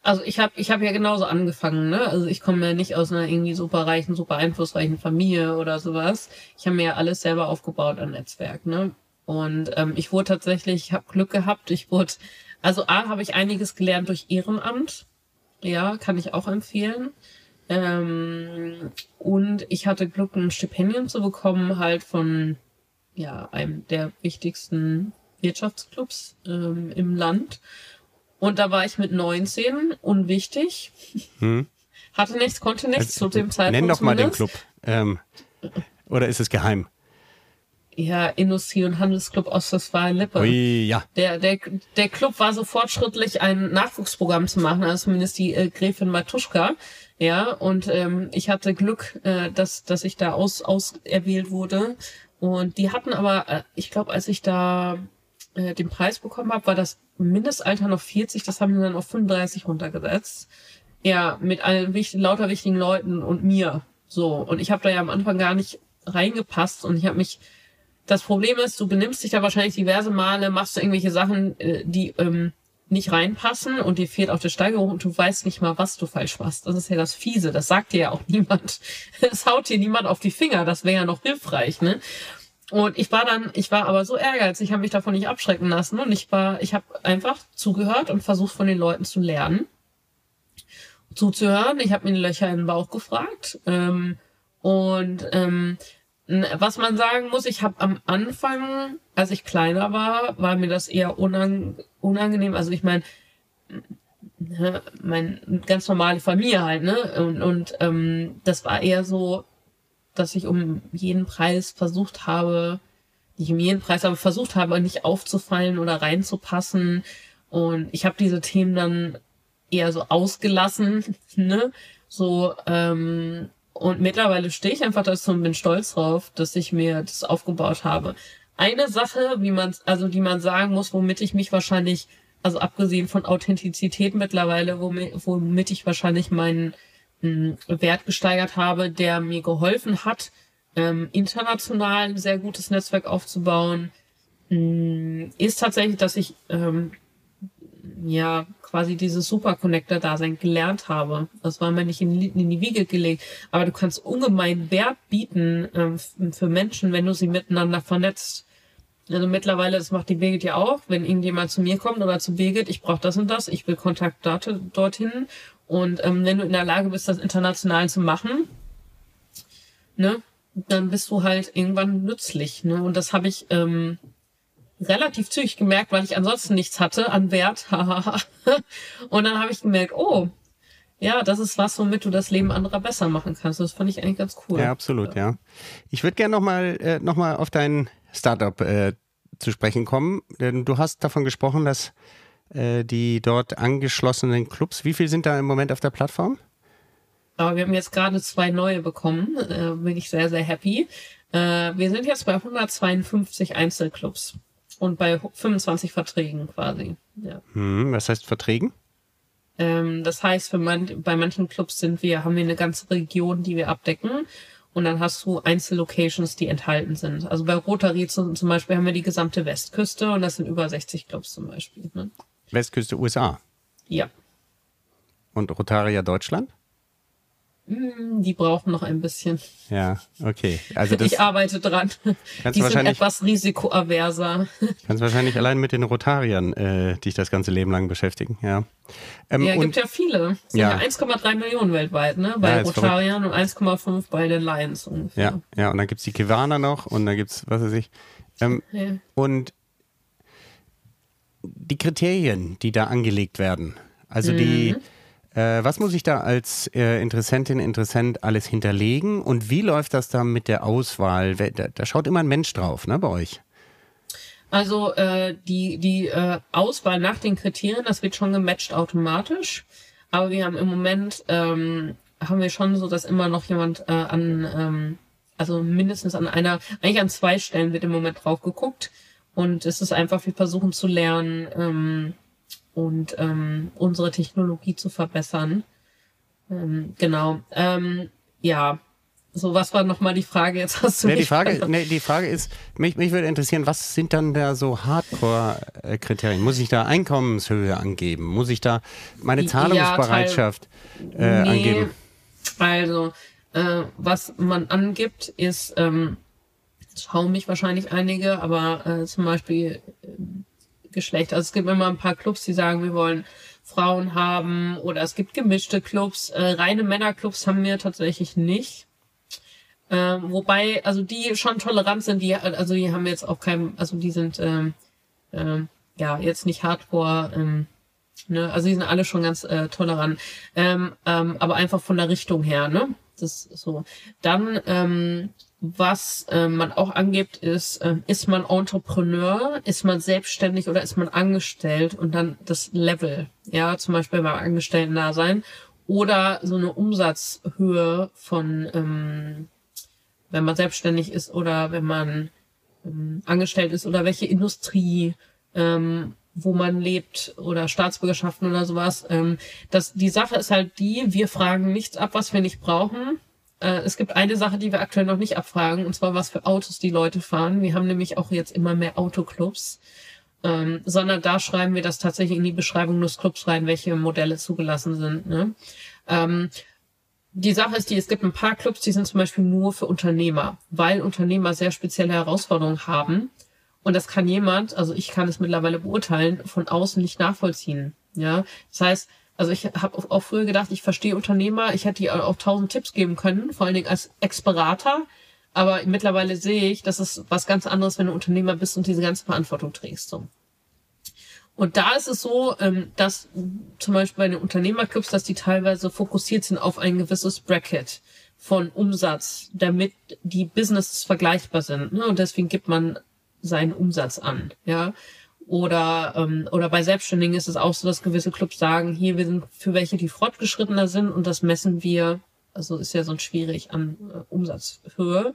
Also ich habe ich hab ja genauso angefangen, ne? Also ich komme ja nicht aus einer irgendwie super reichen, super einflussreichen Familie oder sowas. Ich habe mir ja alles selber aufgebaut an Netzwerk, ne? Und ähm, ich wurde tatsächlich, ich habe Glück gehabt. Ich wurde, also A, habe ich einiges gelernt durch Ehrenamt. Ja, kann ich auch empfehlen. Ähm, und ich hatte Glück, ein Stipendium zu bekommen, halt von ja, einem der wichtigsten Wirtschaftsclubs ähm, im Land. Und da war ich mit 19, unwichtig. Hm. Hatte nichts, konnte nichts also, zu dem Zeitpunkt. Nenn doch mal den Club. Ähm, oder ist es geheim? Ja, Industrie- und Handelsclub Ostwestfalen-Lippe. Ui, ja. Der, der, der Club war so fortschrittlich, ein Nachwuchsprogramm zu machen, also zumindest die äh, Gräfin Matuschka. Ja, und ähm, ich hatte Glück, äh, dass, dass ich da aus, auserwählt wurde. Und die hatten aber, äh, ich glaube, als ich da äh, den Preis bekommen habe, war das Mindestalter noch 40, das haben wir dann auf 35 runtergesetzt. Ja, mit allen wichtig, lauter wichtigen Leuten und mir. So. Und ich habe da ja am Anfang gar nicht reingepasst und ich habe mich. Das Problem ist, du benimmst dich da wahrscheinlich diverse Male, machst du irgendwelche Sachen, äh, die ähm, nicht reinpassen und dir fehlt auch der Steigerung und du weißt nicht mal, was du falsch machst. Das ist ja das Fiese, das sagt dir ja auch niemand. Es haut dir niemand auf die Finger, das wäre ja noch hilfreich, ne? Und ich war dann, ich war aber so ehrgeizig, ich habe mich davon nicht abschrecken lassen und ich war, ich habe einfach zugehört und versucht von den Leuten zu lernen, zuzuhören. Ich habe mir die Löcher in den Bauch gefragt ähm, und ähm, was man sagen muss, ich habe am Anfang, als ich kleiner war, war mir das eher unang unangenehm. Also ich meine, ne, mein ganz normale Familie halt, ne? Und, und ähm, das war eher so, dass ich um jeden Preis versucht habe, nicht um jeden Preis, aber versucht habe, nicht aufzufallen oder reinzupassen. Und ich habe diese Themen dann eher so ausgelassen, ne? So, ähm, und mittlerweile stehe ich einfach dazu und bin stolz drauf, dass ich mir das aufgebaut habe. Eine Sache, wie man, also die man sagen muss, womit ich mich wahrscheinlich, also abgesehen von Authentizität mittlerweile, womit, womit ich wahrscheinlich meinen Wert gesteigert habe, der mir geholfen hat, ähm, international ein sehr gutes Netzwerk aufzubauen, mh, ist tatsächlich, dass ich ähm, ja quasi dieses Superconnector-Dasein gelernt habe. Das war mir nicht in, in, die Wiege gelegt, aber du kannst ungemein Wert bieten ähm, für Menschen, wenn du sie miteinander vernetzt. Also mittlerweile, das macht die Birgit ja auch, wenn irgendjemand zu mir kommt oder zu Birgit, ich brauche das und das, ich will Kontakt dorthin und ähm, wenn du in der Lage bist, das international zu machen, ne, dann bist du halt irgendwann nützlich. Ne? Und das habe ich ähm, relativ zügig gemerkt, weil ich ansonsten nichts hatte an Wert. und dann habe ich gemerkt, oh, ja, das ist was, womit du das Leben anderer besser machen kannst. Das fand ich eigentlich ganz cool. Ja, absolut, ja. Ich würde gerne nochmal äh, noch auf dein Startup äh, zu sprechen kommen. Denn du hast davon gesprochen, dass äh, die dort angeschlossenen Clubs. Wie viel sind da im Moment auf der Plattform? Aber wir haben jetzt gerade zwei neue bekommen. Äh, bin ich sehr, sehr happy. Äh, wir sind jetzt bei 152 Einzelclubs und bei 25 Verträgen quasi. Ja. Hm, was heißt Verträgen? Ähm, das heißt, man, bei manchen Clubs sind wir, haben wir eine ganze Region, die wir abdecken. Und dann hast du Einzellocations, die enthalten sind. Also bei Rotary zum, zum Beispiel haben wir die gesamte Westküste und das sind über 60 Clubs zum Beispiel. Ne? Westküste USA. Ja. Und Rotaria Deutschland? Hm, die brauchen noch ein bisschen. Ja, okay. Also das ich arbeite dran. Die sind etwas risikoaverser. Kannst wahrscheinlich allein mit den Rotariern äh, dich das ganze Leben lang beschäftigen, ja. Ähm, ja, gibt ja viele. Es sind ja, ja 1,3 Millionen weltweit, ne? Bei ja, Rotariern und 1,5 bei den Lions ungefähr. Ja, ja, und dann gibt's die Kiwaner noch und dann gibt's, was weiß ich. Ähm, ja. Und die Kriterien, die da angelegt werden, also mhm. die, äh, was muss ich da als äh, Interessentin, Interessent alles hinterlegen und wie läuft das da mit der Auswahl? Da, da schaut immer ein Mensch drauf, ne, bei euch? Also äh, die, die äh, Auswahl nach den Kriterien, das wird schon gematcht automatisch. Aber wir haben im Moment, ähm, haben wir schon so, dass immer noch jemand äh, an, ähm, also mindestens an einer, eigentlich an zwei Stellen wird im Moment drauf geguckt. Und es ist einfach, wir versuchen zu lernen ähm, und ähm, unsere Technologie zu verbessern. Ähm, genau. Ähm, ja, so, was war nochmal die Frage? Jetzt hast du nee, die Frage, nee, die Frage ist, mich, mich würde interessieren, was sind dann da so Hardcore-Kriterien? Muss ich da Einkommenshöhe angeben? Muss ich da meine Zahlungsbereitschaft ja, äh, nee, angeben? Also, äh, was man angibt, ist, ähm, schauen mich wahrscheinlich einige, aber äh, zum Beispiel äh, Geschlecht. Also es gibt immer ein paar Clubs, die sagen, wir wollen Frauen haben oder es gibt gemischte Clubs. Äh, reine Männerclubs haben wir tatsächlich nicht. Ähm, wobei, also die schon tolerant sind, die, also die haben jetzt auch kein, also die sind ähm, ähm, ja jetzt nicht hardcore, ähm, ne, also die sind alle schon ganz äh, tolerant. Ähm, ähm, aber einfach von der Richtung her, ne? Das ist so. Dann, ähm, was äh, man auch angibt, ist, äh, ist man Entrepreneur, ist man selbstständig oder ist man angestellt und dann das Level, ja, zum Beispiel beim Angestellten-Dasein oder so eine Umsatzhöhe von ähm, wenn man selbstständig ist oder wenn man ähm, angestellt ist oder welche Industrie, ähm, wo man lebt oder Staatsbürgerschaften oder sowas. Ähm, das, die Sache ist halt die, wir fragen nichts ab, was wir nicht brauchen. Äh, es gibt eine Sache, die wir aktuell noch nicht abfragen, und zwar was für Autos die Leute fahren. Wir haben nämlich auch jetzt immer mehr Autoclubs. Ähm, sondern da schreiben wir das tatsächlich in die Beschreibung des Clubs rein, welche Modelle zugelassen sind. Ne? Ähm, die Sache ist die, es gibt ein paar Clubs, die sind zum Beispiel nur für Unternehmer, weil Unternehmer sehr spezielle Herausforderungen haben. Und das kann jemand, also ich kann es mittlerweile beurteilen, von außen nicht nachvollziehen. Ja, das heißt, also ich habe auch früher gedacht, ich verstehe Unternehmer, ich hätte ihr auch tausend Tipps geben können, vor allen Dingen als Ex-Berater. Aber mittlerweile sehe ich, das ist was ganz anderes, wenn du Unternehmer bist und diese ganze Verantwortung trägst. So. Und da ist es so, ähm, dass zum Beispiel bei den Unternehmerclubs, dass die teilweise fokussiert sind auf ein gewisses Bracket von Umsatz, damit die Businesses vergleichbar sind. Ne? Und deswegen gibt man seinen Umsatz an. Ja. Oder, ähm, oder bei Selbstständigen ist es auch so, dass gewisse Clubs sagen, hier, wir sind für welche, die fortgeschrittener sind und das messen wir, also ist ja sonst schwierig an äh, Umsatzhöhe.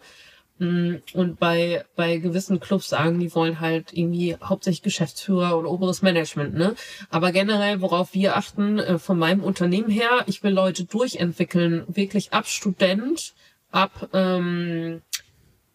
Mm, und bei, bei gewissen Clubs sagen, die wollen halt irgendwie hauptsächlich Geschäftsführer oder oberes Management, ne? Aber generell, worauf wir achten, äh, von meinem Unternehmen her, ich will Leute durchentwickeln, wirklich ab Student, ab ähm,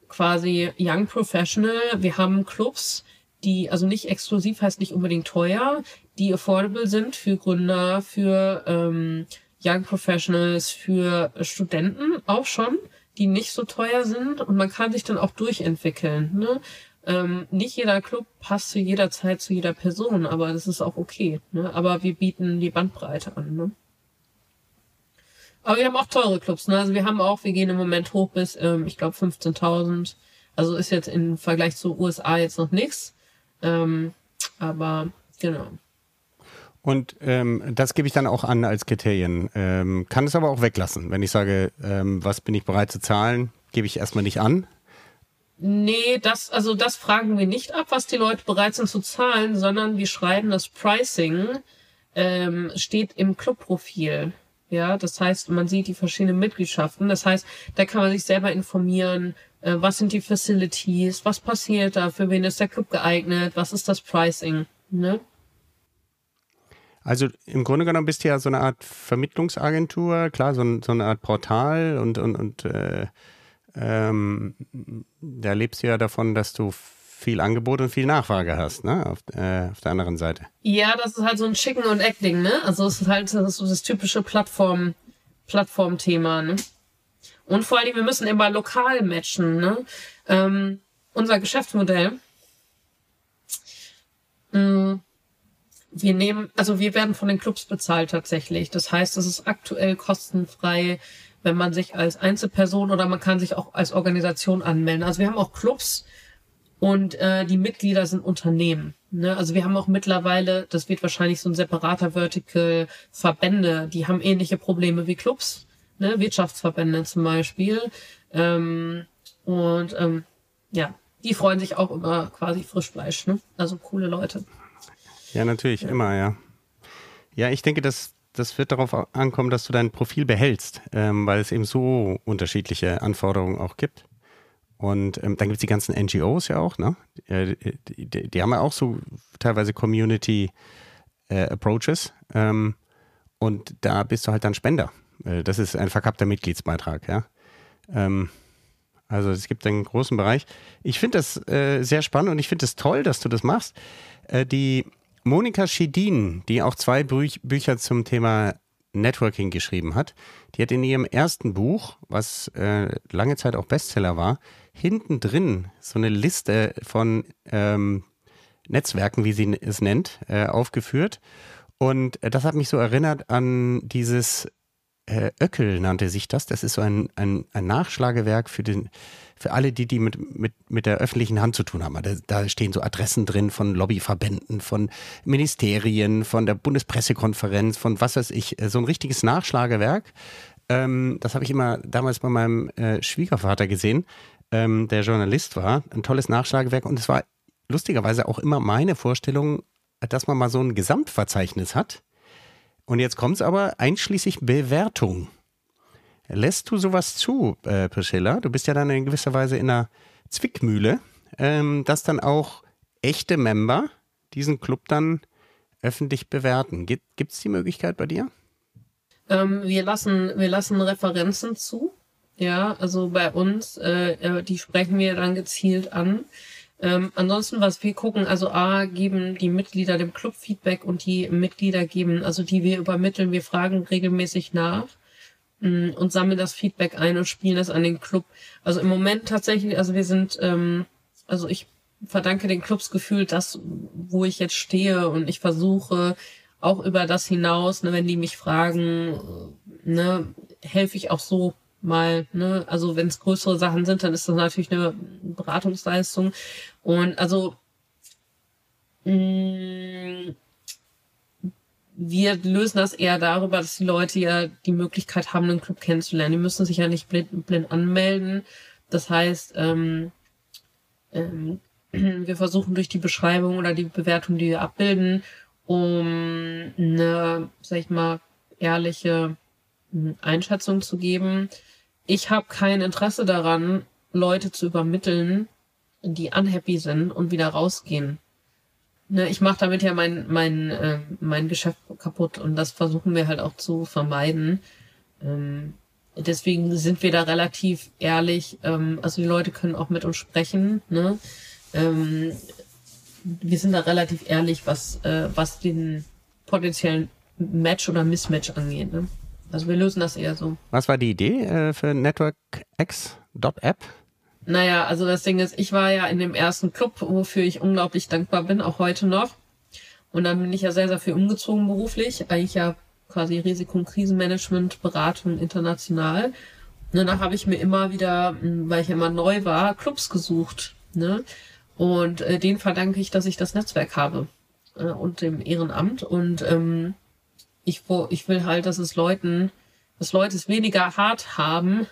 quasi Young Professional. Wir haben Clubs, die, also nicht exklusiv heißt nicht unbedingt teuer, die affordable sind für Gründer, für ähm, Young Professionals, für Studenten auch schon die nicht so teuer sind und man kann sich dann auch durchentwickeln. Ne? Ähm, nicht jeder Club passt zu jeder Zeit zu jeder Person, aber das ist auch okay. Ne? Aber wir bieten die Bandbreite an. Ne? Aber wir haben auch teure Clubs. Ne? Also wir haben auch, wir gehen im Moment hoch bis, ähm, ich glaube, 15.000. Also ist jetzt im Vergleich zu USA jetzt noch nichts. Ähm, aber genau. Und ähm, das gebe ich dann auch an als Kriterien. Ähm, kann es aber auch weglassen. Wenn ich sage, ähm, was bin ich bereit zu zahlen, gebe ich erstmal nicht an. Nee, das, also das fragen wir nicht ab, was die Leute bereit sind zu zahlen, sondern wir schreiben das Pricing ähm, steht im Clubprofil. Ja, das heißt, man sieht die verschiedenen Mitgliedschaften. Das heißt, da kann man sich selber informieren, äh, was sind die Facilities, was passiert da, für wen ist der Club geeignet, was ist das Pricing. Ne? Also im Grunde genommen bist du ja so eine Art Vermittlungsagentur, klar, so, so eine Art Portal und, und, und äh, ähm, da lebst du ja davon, dass du viel Angebot und viel Nachfrage hast, ne? Auf, äh, auf der anderen Seite. Ja, das ist halt so ein Chicken und Egg-Ding, ne? Also es ist halt das ist so das typische Plattform, Plattformthema, ne? Und vor allem, wir müssen immer lokal matchen, ne? Ähm, unser Geschäftsmodell. Mh, mm, wir nehmen, also wir werden von den Clubs bezahlt tatsächlich. Das heißt, es ist aktuell kostenfrei, wenn man sich als Einzelperson oder man kann sich auch als Organisation anmelden. Also wir haben auch Clubs und äh, die Mitglieder sind Unternehmen. Ne? Also wir haben auch mittlerweile, das wird wahrscheinlich so ein separater Vertical, Verbände, die haben ähnliche Probleme wie Clubs, ne? Wirtschaftsverbände zum Beispiel. Ähm, und ähm, ja, die freuen sich auch über quasi Frischfleisch. Ne? Also coole Leute. Ja, natürlich, ja. immer, ja. Ja, ich denke, dass das wird darauf ankommen, dass du dein Profil behältst, ähm, weil es eben so unterschiedliche Anforderungen auch gibt. Und ähm, dann gibt es die ganzen NGOs ja auch, ne? Die, die, die, haben ja auch so teilweise Community äh, Approaches. Ähm, und da bist du halt dann Spender. Äh, das ist ein verkappter Mitgliedsbeitrag, ja. Ähm, also es gibt einen großen Bereich. Ich finde das äh, sehr spannend und ich finde es toll, dass du das machst. Äh, die Monika Schedin, die auch zwei Bü Bücher zum Thema Networking geschrieben hat, die hat in ihrem ersten Buch, was äh, lange Zeit auch Bestseller war, hinten drin so eine Liste von ähm, Netzwerken, wie sie es nennt, äh, aufgeführt. Und äh, das hat mich so erinnert an dieses äh, Öckel nannte sich das. Das ist so ein, ein, ein Nachschlagewerk für, den, für alle, die, die mit, mit, mit der öffentlichen Hand zu tun haben. Da, da stehen so Adressen drin von Lobbyverbänden, von Ministerien, von der Bundespressekonferenz, von was weiß ich. Äh, so ein richtiges Nachschlagewerk. Ähm, das habe ich immer damals bei meinem äh, Schwiegervater gesehen, ähm, der Journalist war. Ein tolles Nachschlagewerk. Und es war lustigerweise auch immer meine Vorstellung, dass man mal so ein Gesamtverzeichnis hat. Und jetzt kommt es aber einschließlich Bewertung. Lässt du sowas zu, äh, Priscilla? Du bist ja dann in gewisser Weise in einer Zwickmühle, ähm, dass dann auch echte Member diesen Club dann öffentlich bewerten. Gibt es die Möglichkeit bei dir? Ähm, wir, lassen, wir lassen Referenzen zu. Ja, also bei uns, äh, äh die sprechen wir dann gezielt an. Ähm, ansonsten, was wir gucken, also A, geben die Mitglieder dem Club Feedback und die Mitglieder geben, also die wir übermitteln, wir fragen regelmäßig nach mh, mm, und sammeln das Feedback ein und spielen das an den Club. Also im Moment tatsächlich, also wir sind, ähm, also ich verdanke den Clubs Gefühl, dass, wo ich jetzt stehe und ich versuche auch über das hinaus, ne, wenn die mich fragen, ne, helfe ich auch so mal, ne, also wenn es größere Sachen sind, dann ist das natürlich eine Beratungsleistung. Und also mh, mm, wir lösen das eher darüber, dass die Leute ja die Möglichkeit haben, einen Club kennenzulernen. Die müssen sich ja nicht blind, blind anmelden. Das heißt, ähm, ähm, wir versuchen durch die Beschreibung oder die Bewertung, die wir abbilden, um eine, sag ich mal, ehrliche hm, Einschätzung zu geben, ich habe kein Interesse daran, Leute zu übermitteln, die unhappy sind und wieder rausgehen. Ne, ich mache damit ja mein, mein, äh, mein Geschäft kaputt und das versuchen wir halt auch zu vermeiden. Ähm, deswegen sind wir da relativ ehrlich. Ähm, also die Leute können auch mit uns sprechen. Ne? Ähm, wir sind da relativ ehrlich, was, äh, was den potenziellen Match oder Mismatch angeht. Ne? Also wir lösen das eher so. Was war die Idee äh, für NetworkX.app? Naja, also das Ding ist, ich war ja in dem ersten Club, wofür ich unglaublich dankbar bin, auch heute noch. Und dann bin ich ja sehr, sehr viel umgezogen beruflich. Eigentlich ja quasi Risiko- und Krisenmanagement, Beratung international. Und danach habe ich mir immer wieder, hm, weil ich immer neu war, Clubs gesucht. Ne? Und äh, denen verdanke ich, dass ich das Netzwerk habe äh, und dem Ehrenamt. Und ähm, ich, ich will halt, dass es Leuten, dass Leute es weniger hart haben,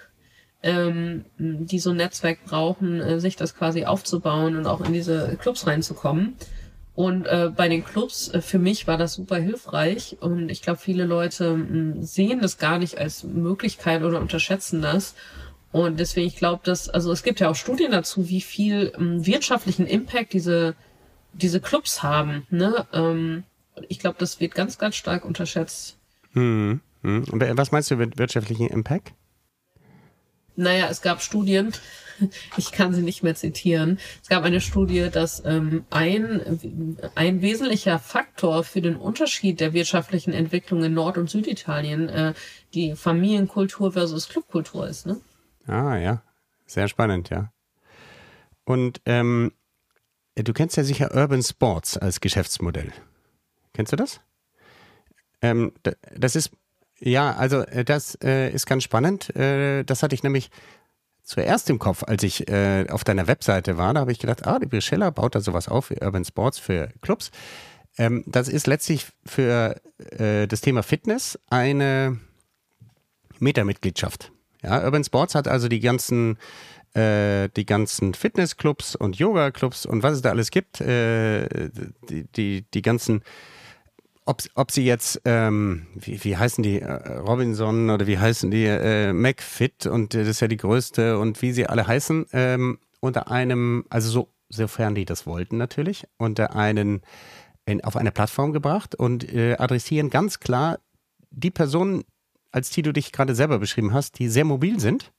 ähm, die so ein Netzwerk brauchen, äh, sich das quasi aufzubauen und auch in diese Clubs reinzukommen. Und äh, bei den Clubs, äh, für mich war das super hilfreich und ich glaube, viele Leute mh, hm, sehen das gar nicht als Möglichkeit oder unterschätzen das. Und deswegen, ich glaube, dass, also es gibt ja auch Studien dazu, wie viel ähm, wirtschaftlichen Impact diese, diese Clubs haben. Ne? Ähm, ich glaube, das wird ganz, ganz stark unterschätzt. Hm, hm. Was meinst du mit wirtschaftlichen Impact? Naja, es gab Studien, ich kann sie nicht mehr zitieren. Es gab eine Studie, dass ähm, ein, ein wesentlicher Faktor für den Unterschied der wirtschaftlichen Entwicklung in Nord- und Süditalien äh, die Familienkultur versus Clubkultur ist. Ne? Ah ja, sehr spannend, ja. Und ähm, du kennst ja sicher Urban Sports als Geschäftsmodell. Kennst du das? Ähm, das ist, ja, also äh, das äh, ist ganz spannend. Äh, das hatte ich nämlich zuerst im Kopf, als ich äh, auf deiner Webseite war. Da habe ich gedacht, ah, die Brischella baut da sowas auf Urban Sports für Clubs. Ähm, das ist letztlich für äh, das Thema Fitness eine Meta-Mitgliedschaft. Ja, Urban Sports hat also die ganzen äh, die ganzen Fitnessclubs und Yoga-Clubs und was es da alles gibt, die, die, die ganzen ob, ob sie jetzt, ähm, wie, wie heißen die, äh, Robinson oder wie heißen die, äh, McFit und das ist ja die größte und wie sie alle heißen, ähm, unter einem, also so, sofern die das wollten natürlich, unter einen, in, auf eine Plattform gebracht und äh, adressieren ganz klar die Personen als die du dich gerade selber beschrieben hast, die sehr mobil sind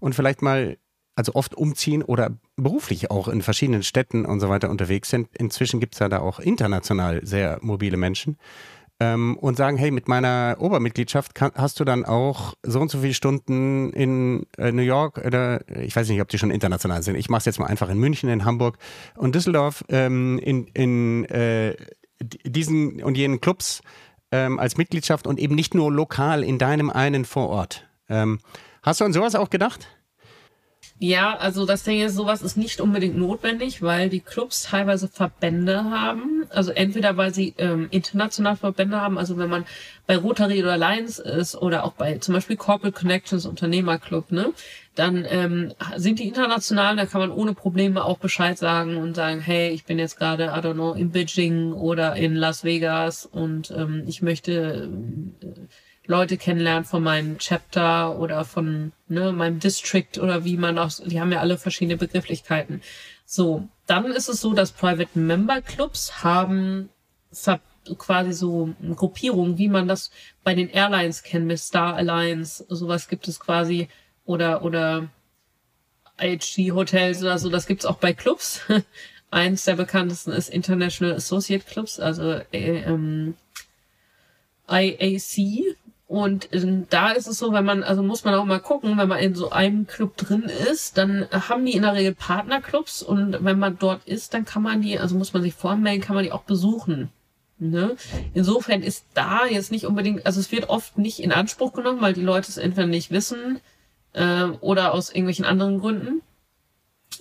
und vielleicht mal also oft umziehen oder beruflich auch in verschiedenen Städten und so weiter unterwegs sind. Inzwischen gibt es ja da auch international sehr mobile Menschen ähm, und sagen, hey, mit meiner Obermitgliedschaft kann, hast du dann auch so und so viele Stunden in äh, New York oder ich weiß nicht, ob die schon international sind. Ich mache es jetzt mal einfach in München, in Hamburg und Düsseldorf ähm, in, in äh, diesen und jenen Clubs ähm, als Mitgliedschaft und eben nicht nur lokal in deinem einen Vorort. Ähm, hast du an sowas auch gedacht? Ja, also das Ding ist, sowas ist nicht unbedingt notwendig, weil die Clubs teilweise Verbände haben. Also entweder weil sie ähm, international Verbände haben, also wenn man bei Rotary oder Lions ist oder auch bei zum Beispiel Corporate Connections Unternehmerclub, ne, dann ähm, sind die international, da kann man ohne Probleme auch Bescheid sagen und sagen, hey, ich bin jetzt gerade, I don't know, in Beijing oder in Las Vegas und ähm, ich möchte äh, Leute kennenlernen von meinem Chapter oder von ne, meinem District oder wie man auch, die haben ja alle verschiedene Begrifflichkeiten. So, dann ist es so, dass Private Member Clubs haben quasi so Gruppierungen, wie man das bei den Airlines kennt, mit Star Alliance, sowas gibt es quasi, oder, oder IHG Hotels oder so, das gibt's auch bei Clubs. Eins der bekanntesten ist International Associate Clubs, also äh, ähm, IAC, und ähm, da ist es so, wenn man, also muss man auch mal gucken, wenn man in so einem Club drin ist, dann haben die in der Regel Partnerclubs und wenn man dort ist, dann kann man die, also muss man sich voranmelden, kann man die auch besuchen. Ne? Insofern ist da jetzt nicht unbedingt, also es wird oft nicht in Anspruch genommen, weil die Leute es entweder nicht wissen äh, oder aus irgendwelchen anderen Gründen.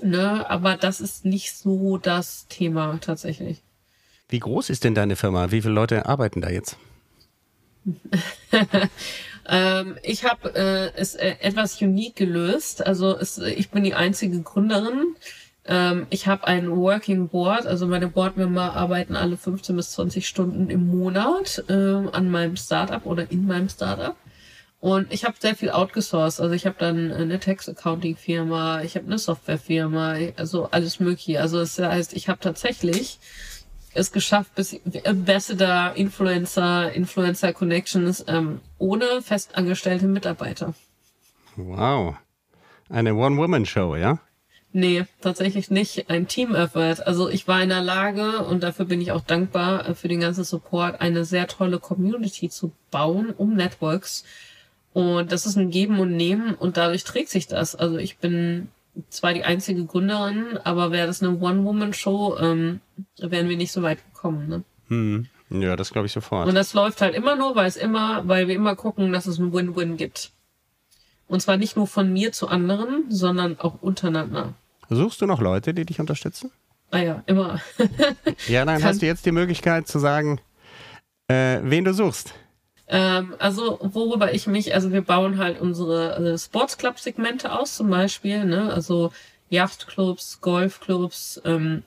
Ne? Aber das ist nicht so das Thema tatsächlich. Wie groß ist denn deine Firma? Wie viele Leute arbeiten da jetzt? ähm, ich habe äh, es äh, etwas unique gelöst. Also es, ich bin die einzige Gründerin. Ähm, ich habe ein Working Board, also meine Boardmember arbeiten alle 15 bis 20 Stunden im Monat äh, an meinem Startup oder in meinem Startup. Und ich habe sehr viel outgesourced. Also ich habe dann eine Tax-Accounting-Firma, ich habe eine Software-Firma, also alles mögliche. Also das heißt, ich habe tatsächlich es geschafft, bis Ambassador, Influencer, Influencer Connections ähm, ohne festangestellte Mitarbeiter. Wow. Eine One-Woman-Show, ja? Nee, tatsächlich nicht. Ein Team-Effort. Also ich war in der Lage, und dafür bin ich auch dankbar äh, für den ganzen Support, eine sehr tolle Community zu bauen um Networks. Und das ist ein Geben und Nehmen und dadurch trägt sich das. Also ich bin zwar die einzige Gründerin, aber wäre das eine One-Woman-Show, ähm, wären wir nicht so weit gekommen. Ne? Hm. Ja, das glaube ich sofort. Und das läuft halt immer nur, weil es immer, weil wir immer gucken, dass es ein Win-Win gibt. Und zwar nicht nur von mir zu anderen, sondern auch untereinander. Suchst du noch Leute, die dich unterstützen? Ah ja, immer. ja, dann Kann hast du jetzt die Möglichkeit zu sagen, äh, wen du suchst. Ähm, also worüber ich mich, also wir bauen halt unsere also Sportsclub-Segmente aus zum Beispiel, ne? also Yachtclubs, Golfclubs, ähm,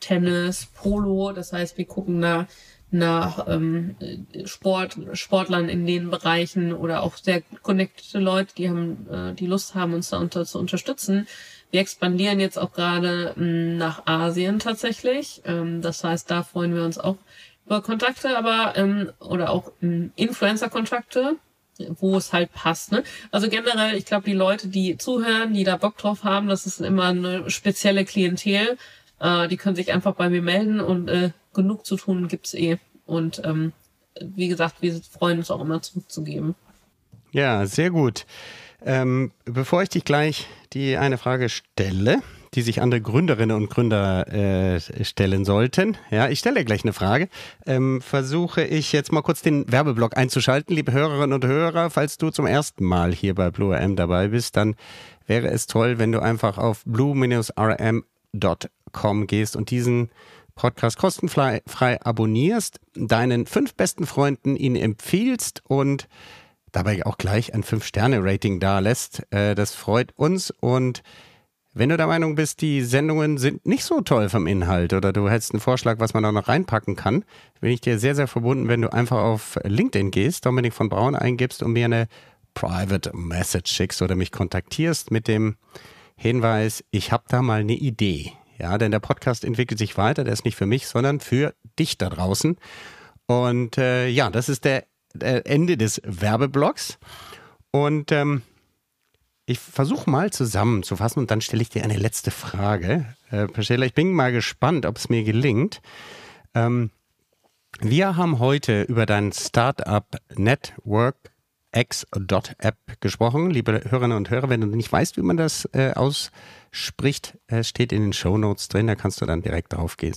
Tennis, Polo. Das heißt, wir gucken da nach ähm, Sport, Sportlern in den Bereichen oder auch sehr connected Leute, die haben, äh, die Lust haben, uns da unter, zu unterstützen. Wir expandieren jetzt auch gerade ähm, nach Asien tatsächlich. Ähm, das heißt, da freuen wir uns auch Kontakte, aber ähm, oder auch ähm, Influencer-Kontakte, wo es halt passt. Ne? Also generell, ich glaube, die Leute, die zuhören, die da Bock drauf haben, das ist immer eine spezielle Klientel. Äh, die können sich einfach bei mir melden und äh, genug zu tun gibt's eh. Und ähm, wie gesagt, wir freuen uns auch immer zurückzugeben. Ja, sehr gut. Ähm, bevor ich dich gleich die eine Frage stelle, die sich andere Gründerinnen und Gründer äh, stellen sollten. Ja, ich stelle gleich eine Frage. Ähm, versuche ich jetzt mal kurz den Werbeblock einzuschalten. Liebe Hörerinnen und Hörer, falls du zum ersten Mal hier bei Blue RM dabei bist, dann wäre es toll, wenn du einfach auf blue-rm.com gehst und diesen Podcast kostenfrei frei abonnierst, deinen fünf besten Freunden ihn empfiehlst und dabei auch gleich ein Fünf-Sterne-Rating da lässt. Äh, das freut uns und wenn du der Meinung bist, die Sendungen sind nicht so toll vom Inhalt oder du hättest einen Vorschlag, was man da noch reinpacken kann, bin ich dir sehr, sehr verbunden, wenn du einfach auf LinkedIn gehst, Dominik von Braun eingibst und mir eine Private Message schickst oder mich kontaktierst mit dem Hinweis, ich habe da mal eine Idee. Ja, denn der Podcast entwickelt sich weiter, der ist nicht für mich, sondern für dich da draußen. Und äh, ja, das ist der äh, Ende des Werbeblocks. Und ähm, ich versuche mal zusammenzufassen und dann stelle ich dir eine letzte Frage. Äh, Priscilla, ich bin mal gespannt, ob es mir gelingt. Ähm, wir haben heute über dein Startup Network X.app gesprochen. Liebe Hörerinnen und Hörer, wenn du nicht weißt, wie man das äh, ausspricht, äh, steht in den Show Notes drin, da kannst du dann direkt drauf gehen.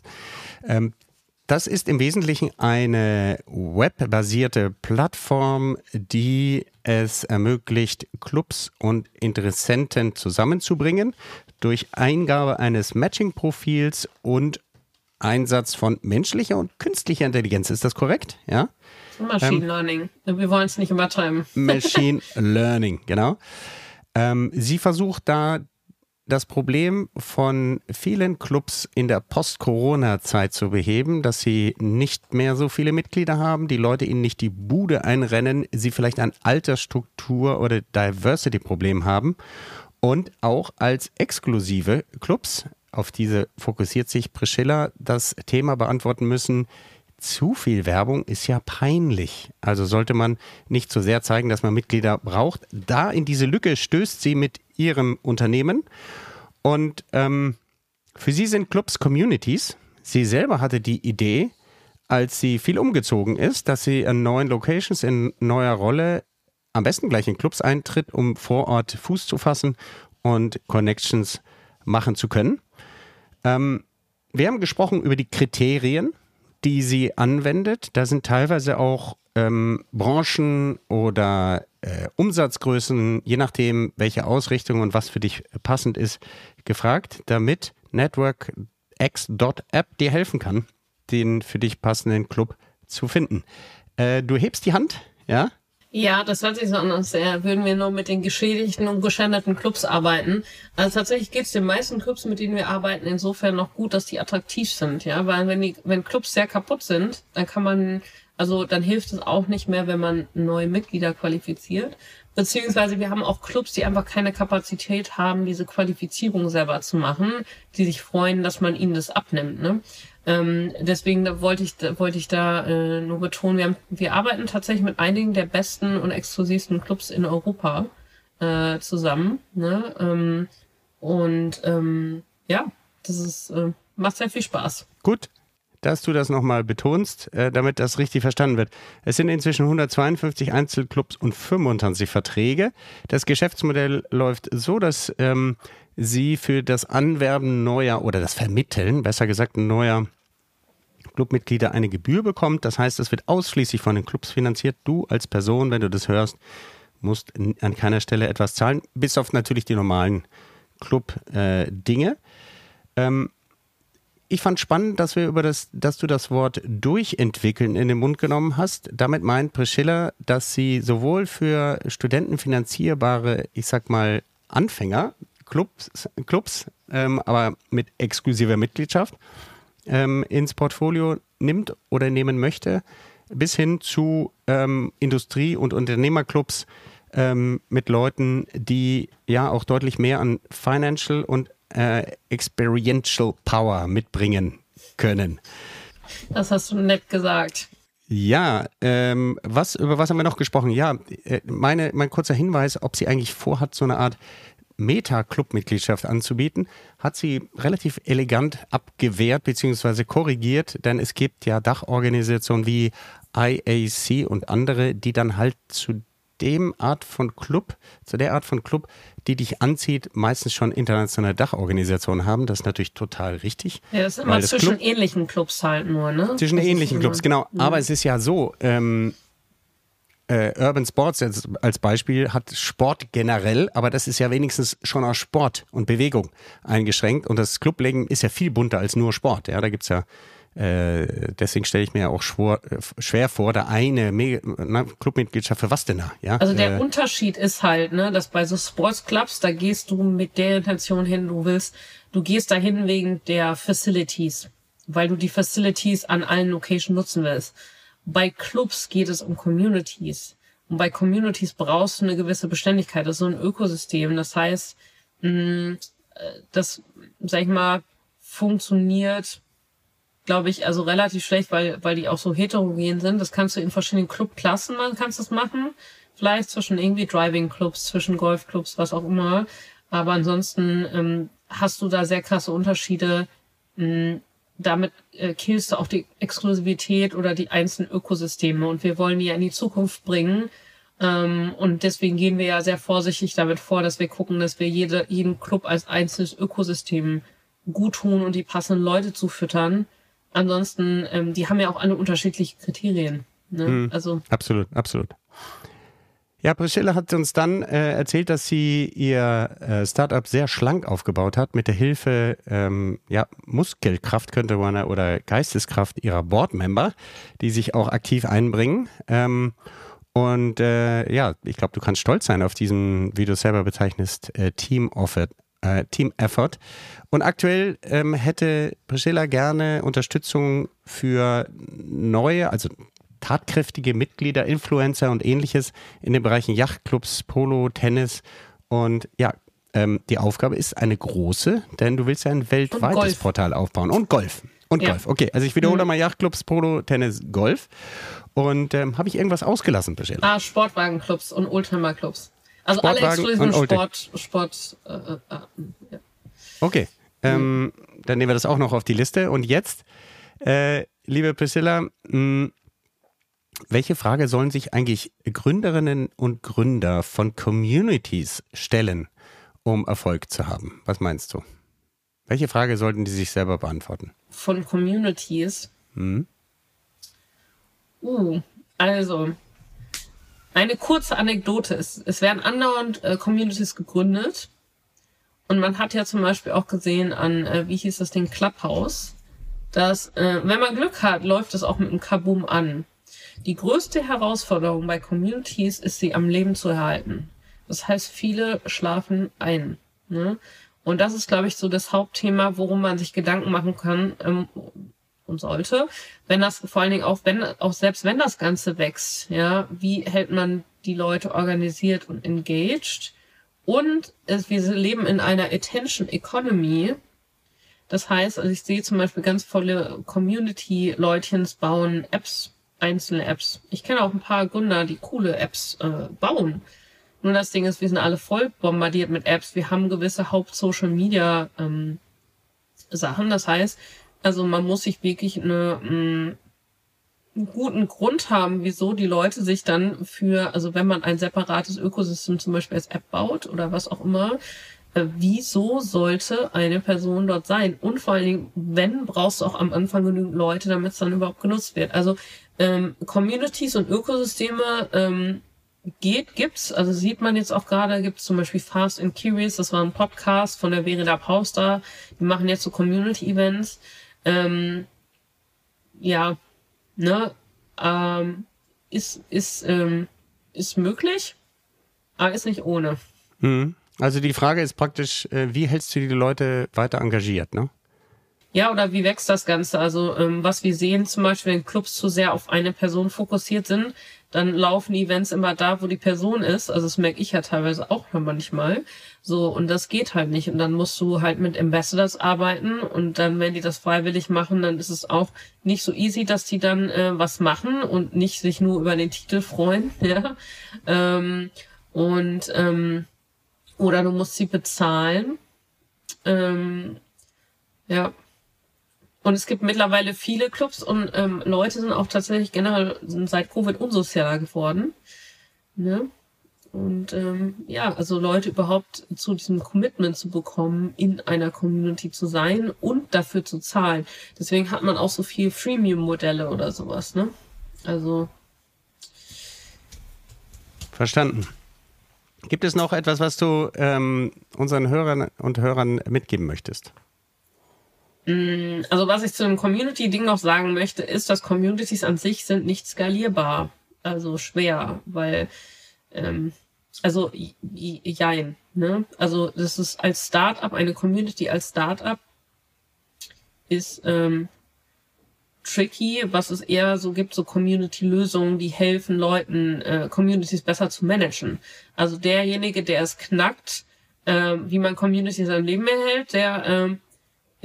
Ähm, das ist im Wesentlichen eine webbasierte Plattform, die es ermöglicht, Clubs und Interessenten zusammenzubringen durch Eingabe eines Matching-Profils und Einsatz von menschlicher und künstlicher Intelligenz. Ist das korrekt? Ja. Machine ähm, Learning. Wir wollen es nicht übertreiben. Machine Learning, genau. Ähm, sie versucht da das Problem von vielen Clubs in der Post-Corona-Zeit zu beheben, dass sie nicht mehr so viele Mitglieder haben, die Leute ihnen nicht die Bude einrennen, sie vielleicht ein Altersstruktur- oder Diversity-Problem haben und auch als exklusive Clubs, auf diese fokussiert sich Priscilla, das Thema beantworten müssen, zu viel Werbung ist ja peinlich. Also sollte man nicht so sehr zeigen, dass man Mitglieder braucht. Da in diese Lücke stößt sie mit ihrem Unternehmen. Und ähm, für sie sind Clubs Communities. Sie selber hatte die Idee, als sie viel umgezogen ist, dass sie an neuen Locations in neuer Rolle am besten gleich in Clubs eintritt, um vor Ort Fuß zu fassen und Connections machen zu können. Ähm, wir haben gesprochen über die Kriterien, die sie anwendet. Da sind teilweise auch ähm, Branchen oder äh, Umsatzgrößen, je nachdem, welche Ausrichtung und was für dich passend ist, gefragt, damit NetworkX.app dir helfen kann, den für dich passenden Club zu finden. Äh, du hebst die Hand, ja? Ja, das hört sich so an, als würden wir nur mit den geschädigten und geschänderten Clubs arbeiten. Also tatsächlich geht es den meisten Clubs, mit denen wir arbeiten, insofern noch gut, dass die attraktiv sind, ja. Weil wenn die, wenn Clubs sehr kaputt sind, dann kann man, also dann hilft es auch nicht mehr, wenn man neue Mitglieder qualifiziert. Beziehungsweise wir haben auch Clubs, die einfach keine Kapazität haben, diese Qualifizierung selber zu machen, die sich freuen, dass man ihnen das abnimmt. Ne? Ähm, deswegen da wollte ich, da, wollte ich da äh, nur betonen, wir, haben, wir arbeiten tatsächlich mit einigen der besten und exklusivsten Clubs in Europa äh, zusammen. Ne? Ähm, und ähm, ja, das ist, äh, macht sehr viel Spaß. Gut, dass du das nochmal betonst, äh, damit das richtig verstanden wird. Es sind inzwischen 152 Einzelclubs und 25 Verträge. Das Geschäftsmodell läuft so, dass ähm, sie für das Anwerben neuer oder das Vermitteln, besser gesagt, neuer Clubmitglieder eine Gebühr bekommt. Das heißt, es wird ausschließlich von den Clubs finanziert. Du als Person, wenn du das hörst, musst an keiner Stelle etwas zahlen, bis auf natürlich die normalen Club-Dinge. Äh, ähm, ich fand spannend, dass wir über das, dass du das Wort durchentwickeln in den Mund genommen hast. Damit meint Priscilla, dass sie sowohl für Studenten finanzierbare, ich sag mal, Anfänger, Clubs, Clubs ähm, aber mit exklusiver Mitgliedschaft, ähm, ins Portfolio nimmt oder nehmen möchte, bis hin zu ähm, Industrie- und Unternehmerclubs ähm, mit Leuten, die ja auch deutlich mehr an Financial und äh, Experiential Power mitbringen können. Das hast du nett gesagt. Ja, ähm, was, über was haben wir noch gesprochen? Ja, äh, meine, mein kurzer Hinweis, ob sie eigentlich vorhat, so eine Art Meta-Club-Mitgliedschaft anzubieten, hat sie relativ elegant abgewehrt bzw. korrigiert, denn es gibt ja Dachorganisationen wie IAC und andere, die dann halt zu dem Art von Club, zu der Art von Club, die dich anzieht, meistens schon internationale Dachorganisationen haben. Das ist natürlich total richtig. Ja, das ist immer zwischen Club, ähnlichen Clubs halt nur, ne? Zwischen das ähnlichen Clubs, genau. Mhm. Aber es ist ja so, ähm, äh, Urban Sports als, als Beispiel hat Sport generell, aber das ist ja wenigstens schon aus Sport und Bewegung eingeschränkt. Und das Clublegen ist ja viel bunter als nur Sport. Ja, da gibt's ja äh, deswegen stelle ich mir ja auch schwor, äh, schwer vor, da eine na, Clubmitgliedschaft für was denn da? Ja? Also der äh, Unterschied ist halt, ne, dass bei so Sportsclubs, da gehst du mit der Intention hin, du willst, du gehst dahin wegen der Facilities, weil du die Facilities an allen Locations nutzen willst. Bei Clubs geht es um Communities. Und bei Communities brauchst du eine gewisse Beständigkeit. Das ist so ein Ökosystem. Das heißt, mh, äh, das, sag ich mal, funktioniert glaube ich, also relativ schlecht, weil, weil die auch so heterogen sind. Das kannst du in verschiedenen Clubklassen, man kannst das machen. Vielleicht zwischen irgendwie Driving-Clubs, zwischen Golfclubs, was auch immer. Aber ansonsten ähm, hast du da sehr krasse Unterschiede. Mh, damit äh, killst du auch die Exklusivität oder die einzelnen Ökosysteme. Und wir wollen die ja in die Zukunft bringen. Ähm, und deswegen gehen wir ja sehr vorsichtig damit vor, dass wir gucken, dass wir jede, jeden Club als einzelnes Ökosystem gut tun und die passenden Leute zu füttern. Ansonsten, ähm, die haben ja auch alle unterschiedliche Kriterien. Ne? Mhm. Also Absolut, absolut. Ja, Priscilla hat uns dann äh, erzählt, dass sie ihr äh, Startup sehr schlank aufgebaut hat mit der Hilfe ähm, ja, Muskelkraft könnte man oder Geisteskraft ihrer Boardmember, die sich auch aktiv einbringen. Ähm, und äh, ja, ich glaube, du kannst stolz sein auf diesen, wie du es selber bezeichnest, äh, Team Effort. Äh, Team Effort. Und aktuell ähm, hätte Priscilla gerne Unterstützung für neue, also tatkräftige Mitglieder, Influencer und ähnliches in den Bereichen Yachtclubs, Polo, Tennis. Und ja, ähm, die Aufgabe ist eine große, denn du willst ja ein weltweites. Portal aufbauen. Und Golf. Und Ja. Golf. Okay, also ich wiederhole Mhm. mal Yachtclubs, Polo, Tennis, Golf. Und ähm, habe ich irgendwas ausgelassen, Priscilla? ah, Sportwagenclubs und Oldtimer-Clubs. Also alle Sportwagen exklusiven und Oldti- Sport, Sport, äh, äh, äh, ja. Okay, ähm, dann nehmen wir das auch noch auf die Liste. Und jetzt, äh, liebe Priscilla, mh, welche Frage sollen sich eigentlich Gründerinnen und Gründer von Communities stellen, um Erfolg zu haben? Was meinst du? Welche Frage sollten die sich selber beantworten? von Communities. Mhm. Uh, also, eine kurze Anekdote. Es, es werden andauernd äh, Communities gegründet. Und man hat ja zum Beispiel auch gesehen an, äh, wie hieß das Ding, Clubhouse, dass, äh, wenn man Glück hat, läuft es auch mit einem Kaboom an. Die größte Herausforderung bei Communities ist, sie am Leben zu erhalten. Das heißt, viele schlafen ein. Ne? Und das ist, glaube ich, so das Hauptthema, worum man sich Gedanken machen kann ähm, und sollte. Wenn das vor allen Dingen auch, wenn, auch selbst wenn das Ganze wächst, ja, wie hält man die Leute organisiert und engaged? Und es, wir leben in einer Attention Economy. Das heißt, also ich sehe zum Beispiel ganz volle Community-Leutchens bauen Apps, einzelne Apps. Ich kenne auch ein paar Gründer, die coole Apps äh, bauen. Nur das Ding ist, wir sind alle voll bombardiert mit Apps. Wir haben gewisse Haupt-Social-Media ähm, Sachen. Das heißt, also man muss sich wirklich eine, mh, einen guten Grund haben, wieso die Leute sich dann für, also wenn man ein separates Ökosystem zum Beispiel als App baut oder was auch immer, äh, wieso sollte eine Person dort sein? Und vor allen Dingen, wenn, brauchst du auch am Anfang genügend Leute, damit es dann überhaupt genutzt wird. Also ähm, Communities und Ökosysteme ähm, geht, gibt's. Also sieht man jetzt auch gerade, gibt's zum Beispiel Fast and Curious, das war ein Podcast von der Verena Pauster. Die machen jetzt so Community-Events. Ähm, ja, ne, ähm, ist, ist, ähm, ist möglich, aber ist nicht ohne. Mhm. Also die Frage ist praktisch, äh, wie hältst du die Leute weiter engagiert, ne? Ja, oder wie wächst das Ganze? Also ähm, was wir sehen, zum Beispiel, wenn Clubs zu sehr auf eine Person fokussiert sind, dann laufen Events immer da, wo die Person ist. Also das merke ich ja teilweise auch manchmal. So, und das geht halt nicht. Und dann musst du halt mit Ambassadors arbeiten. Und dann, wenn die das freiwillig machen, dann ist es auch nicht so easy, dass die dann äh, was machen und nicht sich nur über den Titel freuen. Ja. Ähm, und ähm, oder du musst sie bezahlen. Ähm, ja. Und es gibt mittlerweile viele Clubs und ähm, Leute sind auch tatsächlich generell seit Covid unsozialer geworden. Ne? Und ähm, ja, also Leute überhaupt zu diesem Commitment zu bekommen, in einer Community zu sein und dafür zu zahlen. Deswegen hat man auch so viel Freemium-Modelle oder sowas, ne? Also, Verstanden. Gibt es noch etwas, was du ähm, unseren Hörern und Hörern mitgeben möchtest? Also was ich zu dem Community-Ding noch sagen möchte, ist, dass Communities an sich sind nicht skalierbar. Also schwer, weil, ähm, also, jein, ne? Also, das ist als Startup, eine Community als Startup ist, ähm, tricky, was es eher so gibt, so Community-Lösungen, die helfen Leuten, äh, Communities besser zu managen. Also derjenige, der es knackt, ähm, wie man Communities am Leben erhält, der ähm,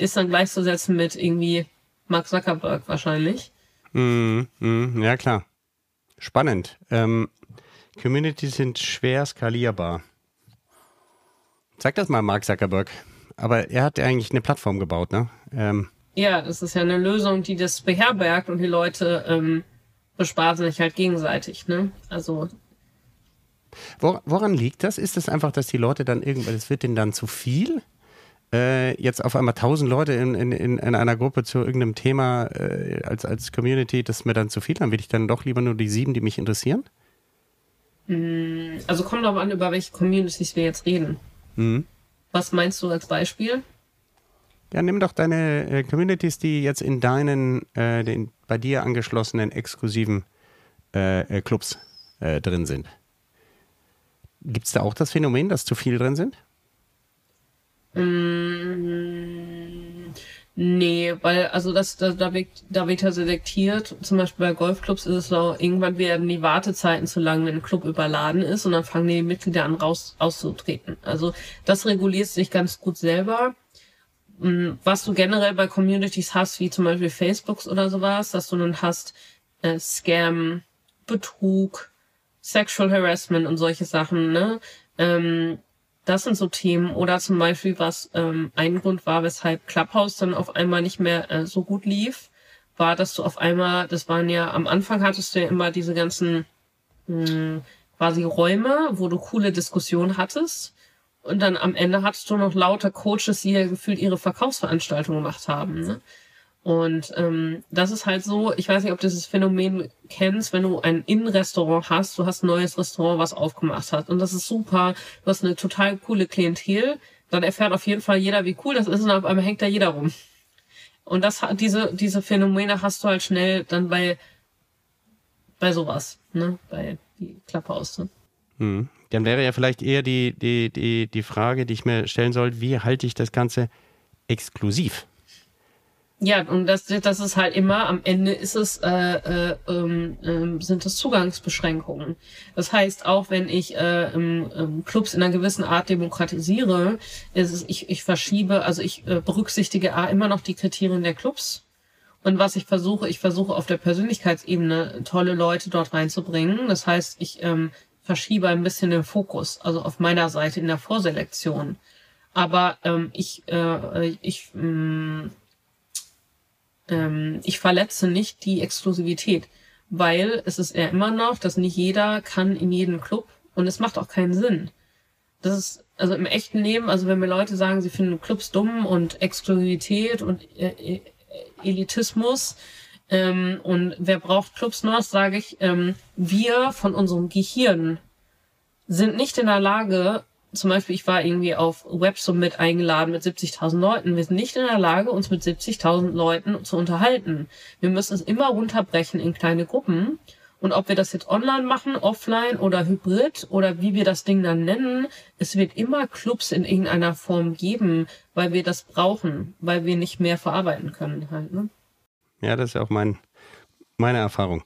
ist dann gleichzusetzen mit irgendwie Mark Zuckerberg wahrscheinlich. Mm, mm, ja, klar. Spannend. Ähm, Communities sind schwer skalierbar. Sag das mal, Mark Zuckerberg. Aber er hat eigentlich eine Plattform gebaut, ne? Ähm, ja, das ist ja eine Lösung, die das beherbergt und die Leute ähm, bespaßen sich halt gegenseitig, ne? Also. woran liegt das? Ist das einfach, dass die Leute dann irgendwann, es wird denen dann zu viel? Äh, jetzt auf einmal tausend Leute in, in, in, einer Gruppe zu irgendeinem Thema äh, als, als Community, das ist mir dann zu viel, dann will ich dann doch lieber nur die sieben, die mich interessieren? Hm, also kommt darauf an, über welche Communities wir jetzt reden. Mhm. Was meinst du als Beispiel? Ja, nimm doch deine äh, Communities, die jetzt in deinen, äh, den bei dir angeschlossenen exklusiven äh, äh Clubs äh, drin sind. Gibt es da auch das Phänomen, dass zu viel drin sind? Mm, nee, weil, also das, da, da, wird, da wird ja selektiert. Zum Beispiel bei Golfclubs ist es so, irgendwann werden die Wartezeiten zu lang, wenn ein Club überladen ist und dann fangen die Mitglieder an raus auszutreten. Also das reguliert sich ganz gut selber. Mm, was du generell bei Communities hast, wie zum Beispiel Facebooks oder sowas, dass du dann hast äh, Scam, Betrug, Sexual Harassment und solche Sachen, ne? Ähm, das sind so Themen. Oder zum Beispiel, was ähm, ein Grund war, weshalb Clubhouse dann auf einmal nicht mehr äh, so gut lief, war, dass du auf einmal, das waren ja, am Anfang hattest du ja immer diese ganzen mh, hm, quasi Räume, wo du coole Diskussionen hattest. Und dann am Ende hattest du noch lauter Coaches, die ja gefühlt ihre Verkaufsveranstaltungen gemacht haben. Ne? Und ähm, das ist halt so, ich weiß nicht, ob du dieses Phänomen kennst, wenn du ein Innenrestaurant hast, du hast ein neues Restaurant, was aufgemacht hat. Und das ist super, du hast eine total coole Klientel, dann erfährt auf jeden Fall jeder, wie cool das ist, und auf einmal hängt da jeder rum. Und das diese, diese Phänomene hast du halt schnell dann bei, bei sowas, ne? Bei die Klappe aus. Ne? Hm. Dann wäre ja vielleicht eher die, die, die, die Frage, die ich mir stellen soll, wie halte ich das Ganze exklusiv? Ja, und das, das ist halt immer, am Ende ist es, äh, äh, äh, sind es Zugangsbeschränkungen. Das heißt, auch wenn ich äh, ähm, Clubs in einer gewissen Art demokratisiere, ist es, ich, ich verschiebe, also ich äh, berücksichtige A, immer noch die Kriterien der Clubs. Und was ich versuche, ich versuche auf der Persönlichkeitsebene tolle Leute dort reinzubringen. Das heißt, ich ähm, verschiebe ein bisschen den Fokus, also auf meiner Seite in der Vorselektion. Aber ähm, ich, äh, ich, ähm, ähm, ich verletze nicht die Exklusivität, weil es ist ja immer noch, dass nicht jeder kann in jeden Club und es macht auch keinen Sinn. Das ist also im echten Leben, also wenn mir Leute sagen, sie finden Clubs dumm und Exklusivität und äh, äh Elitismus, ähm, und wer braucht Clubs noch, sage ich, ähm, wir von unserem Gehirn sind nicht in der Lage, zum Beispiel, ich war irgendwie auf Web Summit eingeladen mit 70.000 Leuten. Wir sind nicht in der Lage, uns mit 70.000 Leuten zu unterhalten. Wir müssen es immer runterbrechen in kleine Gruppen. Und ob wir das jetzt online machen, offline oder hybrid oder wie wir das Ding dann nennen, es wird immer Clubs in irgendeiner Form geben, weil wir das brauchen, weil wir nicht mehr verarbeiten können halt. Ne? Ja, das ist ja auch mein, meine Erfahrung.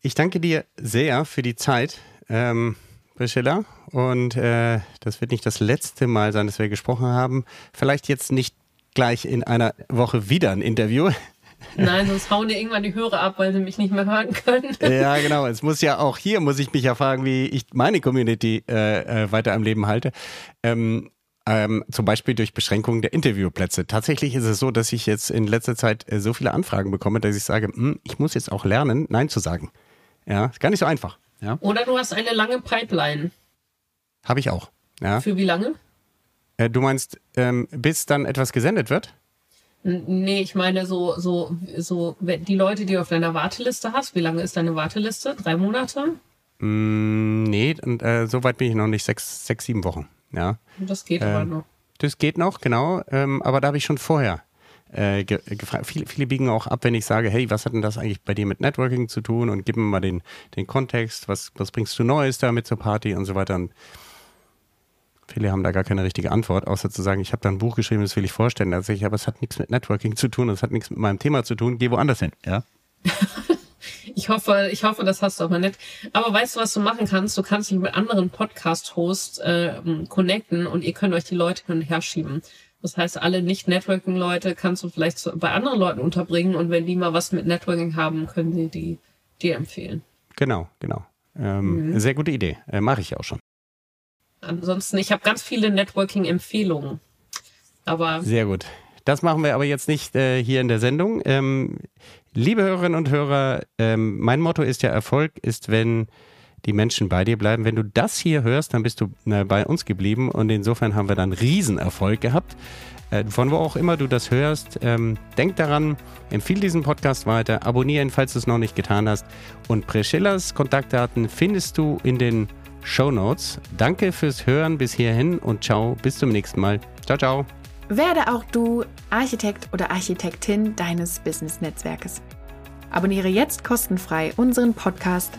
Ich danke dir sehr für die Zeit, ähm, Priscilla. Und äh, das wird nicht das letzte Mal sein, dass wir gesprochen haben. Vielleicht jetzt nicht gleich in einer Woche wieder ein Interview. Nein, sonst hauen dir irgendwann die Hörer ab, weil sie mich nicht mehr hören können. Ja, genau. Es muss ja auch hier, muss ich mich ja fragen, wie ich meine Community äh, äh, weiter am Leben halte. Ähm, ähm, zum Beispiel durch Beschränkungen der Interviewplätze. Tatsächlich ist es so, dass ich jetzt in letzter Zeit äh, so viele Anfragen bekomme, dass ich sage, hm, ich muss jetzt auch lernen, Nein zu sagen. Ja, ist gar nicht so einfach. Ja. Oder du hast eine lange Pipeline. Habe ich auch. Ja. Für wie lange? Äh, du meinst, ähm, bis dann etwas gesendet wird? Nee, ich meine so, so, so, die Leute, die du auf deiner Warteliste hast, wie lange ist deine Warteliste? Drei Monate? Mm, nee, und, äh, so weit bin ich noch nicht. Sechs, sechs sieben Wochen. Ja. Das geht äh, aber noch. Das geht noch, genau. Ähm, aber da habe ich schon vorher äh, ge gefragt. Viele, viele biegen auch ab, wenn ich sage, hey, was hat denn das eigentlich bei dir mit Networking zu tun? Und gib mir mal den, den Kontext, was, was bringst du Neues da mit zur Party und so weiter. Und viele haben da gar keine richtige Antwort, außer zu sagen, ich habe da ein Buch geschrieben, das will ich vorstellen. Also ich, aber es hat nichts mit Networking zu tun, es hat nichts mit meinem Thema zu tun, geh woanders hin, ja. Ich hoffe, ich hoffe, das hast du aber nicht. Aber weißt du, was du machen kannst? Du kannst dich mit anderen Podcast-Hosts äh, connecten und ihr könnt euch die Leute hin und her schieben. Das heißt, alle Nicht-Networking-Leute kannst du vielleicht bei anderen Leuten unterbringen und wenn die mal was mit Networking haben, können sie die dir empfehlen. Genau, genau. Ähm, mhm. Sehr gute Idee. Äh, Mache ich auch schon. Ansonsten, ich habe ganz viele Networking-Empfehlungen. Aber Sehr gut. Das machen wir aber jetzt nicht äh, hier in der Sendung. Ähm, liebe Hörerinnen und Hörer, ähm, mein Motto ist ja, Erfolg ist, wenn die Menschen bei dir bleiben. Wenn du das hier hörst, dann bist du äh, bei uns geblieben und insofern haben wir dann Riesenerfolg gehabt. Äh, von wo auch immer du das hörst, ähm, denk daran, empfiehl diesen Podcast weiter, abonniere ihn, falls du es noch nicht getan hast. Und Priscillas Kontaktdaten findest du in den Show Notes. Danke fürs Hören bis hierhin und ciao, bis zum nächsten Mal. Ciao, ciao. Werde auch du Architekt oder Architektin deines Business-Netzwerkes. Abonniere jetzt kostenfrei unseren Podcast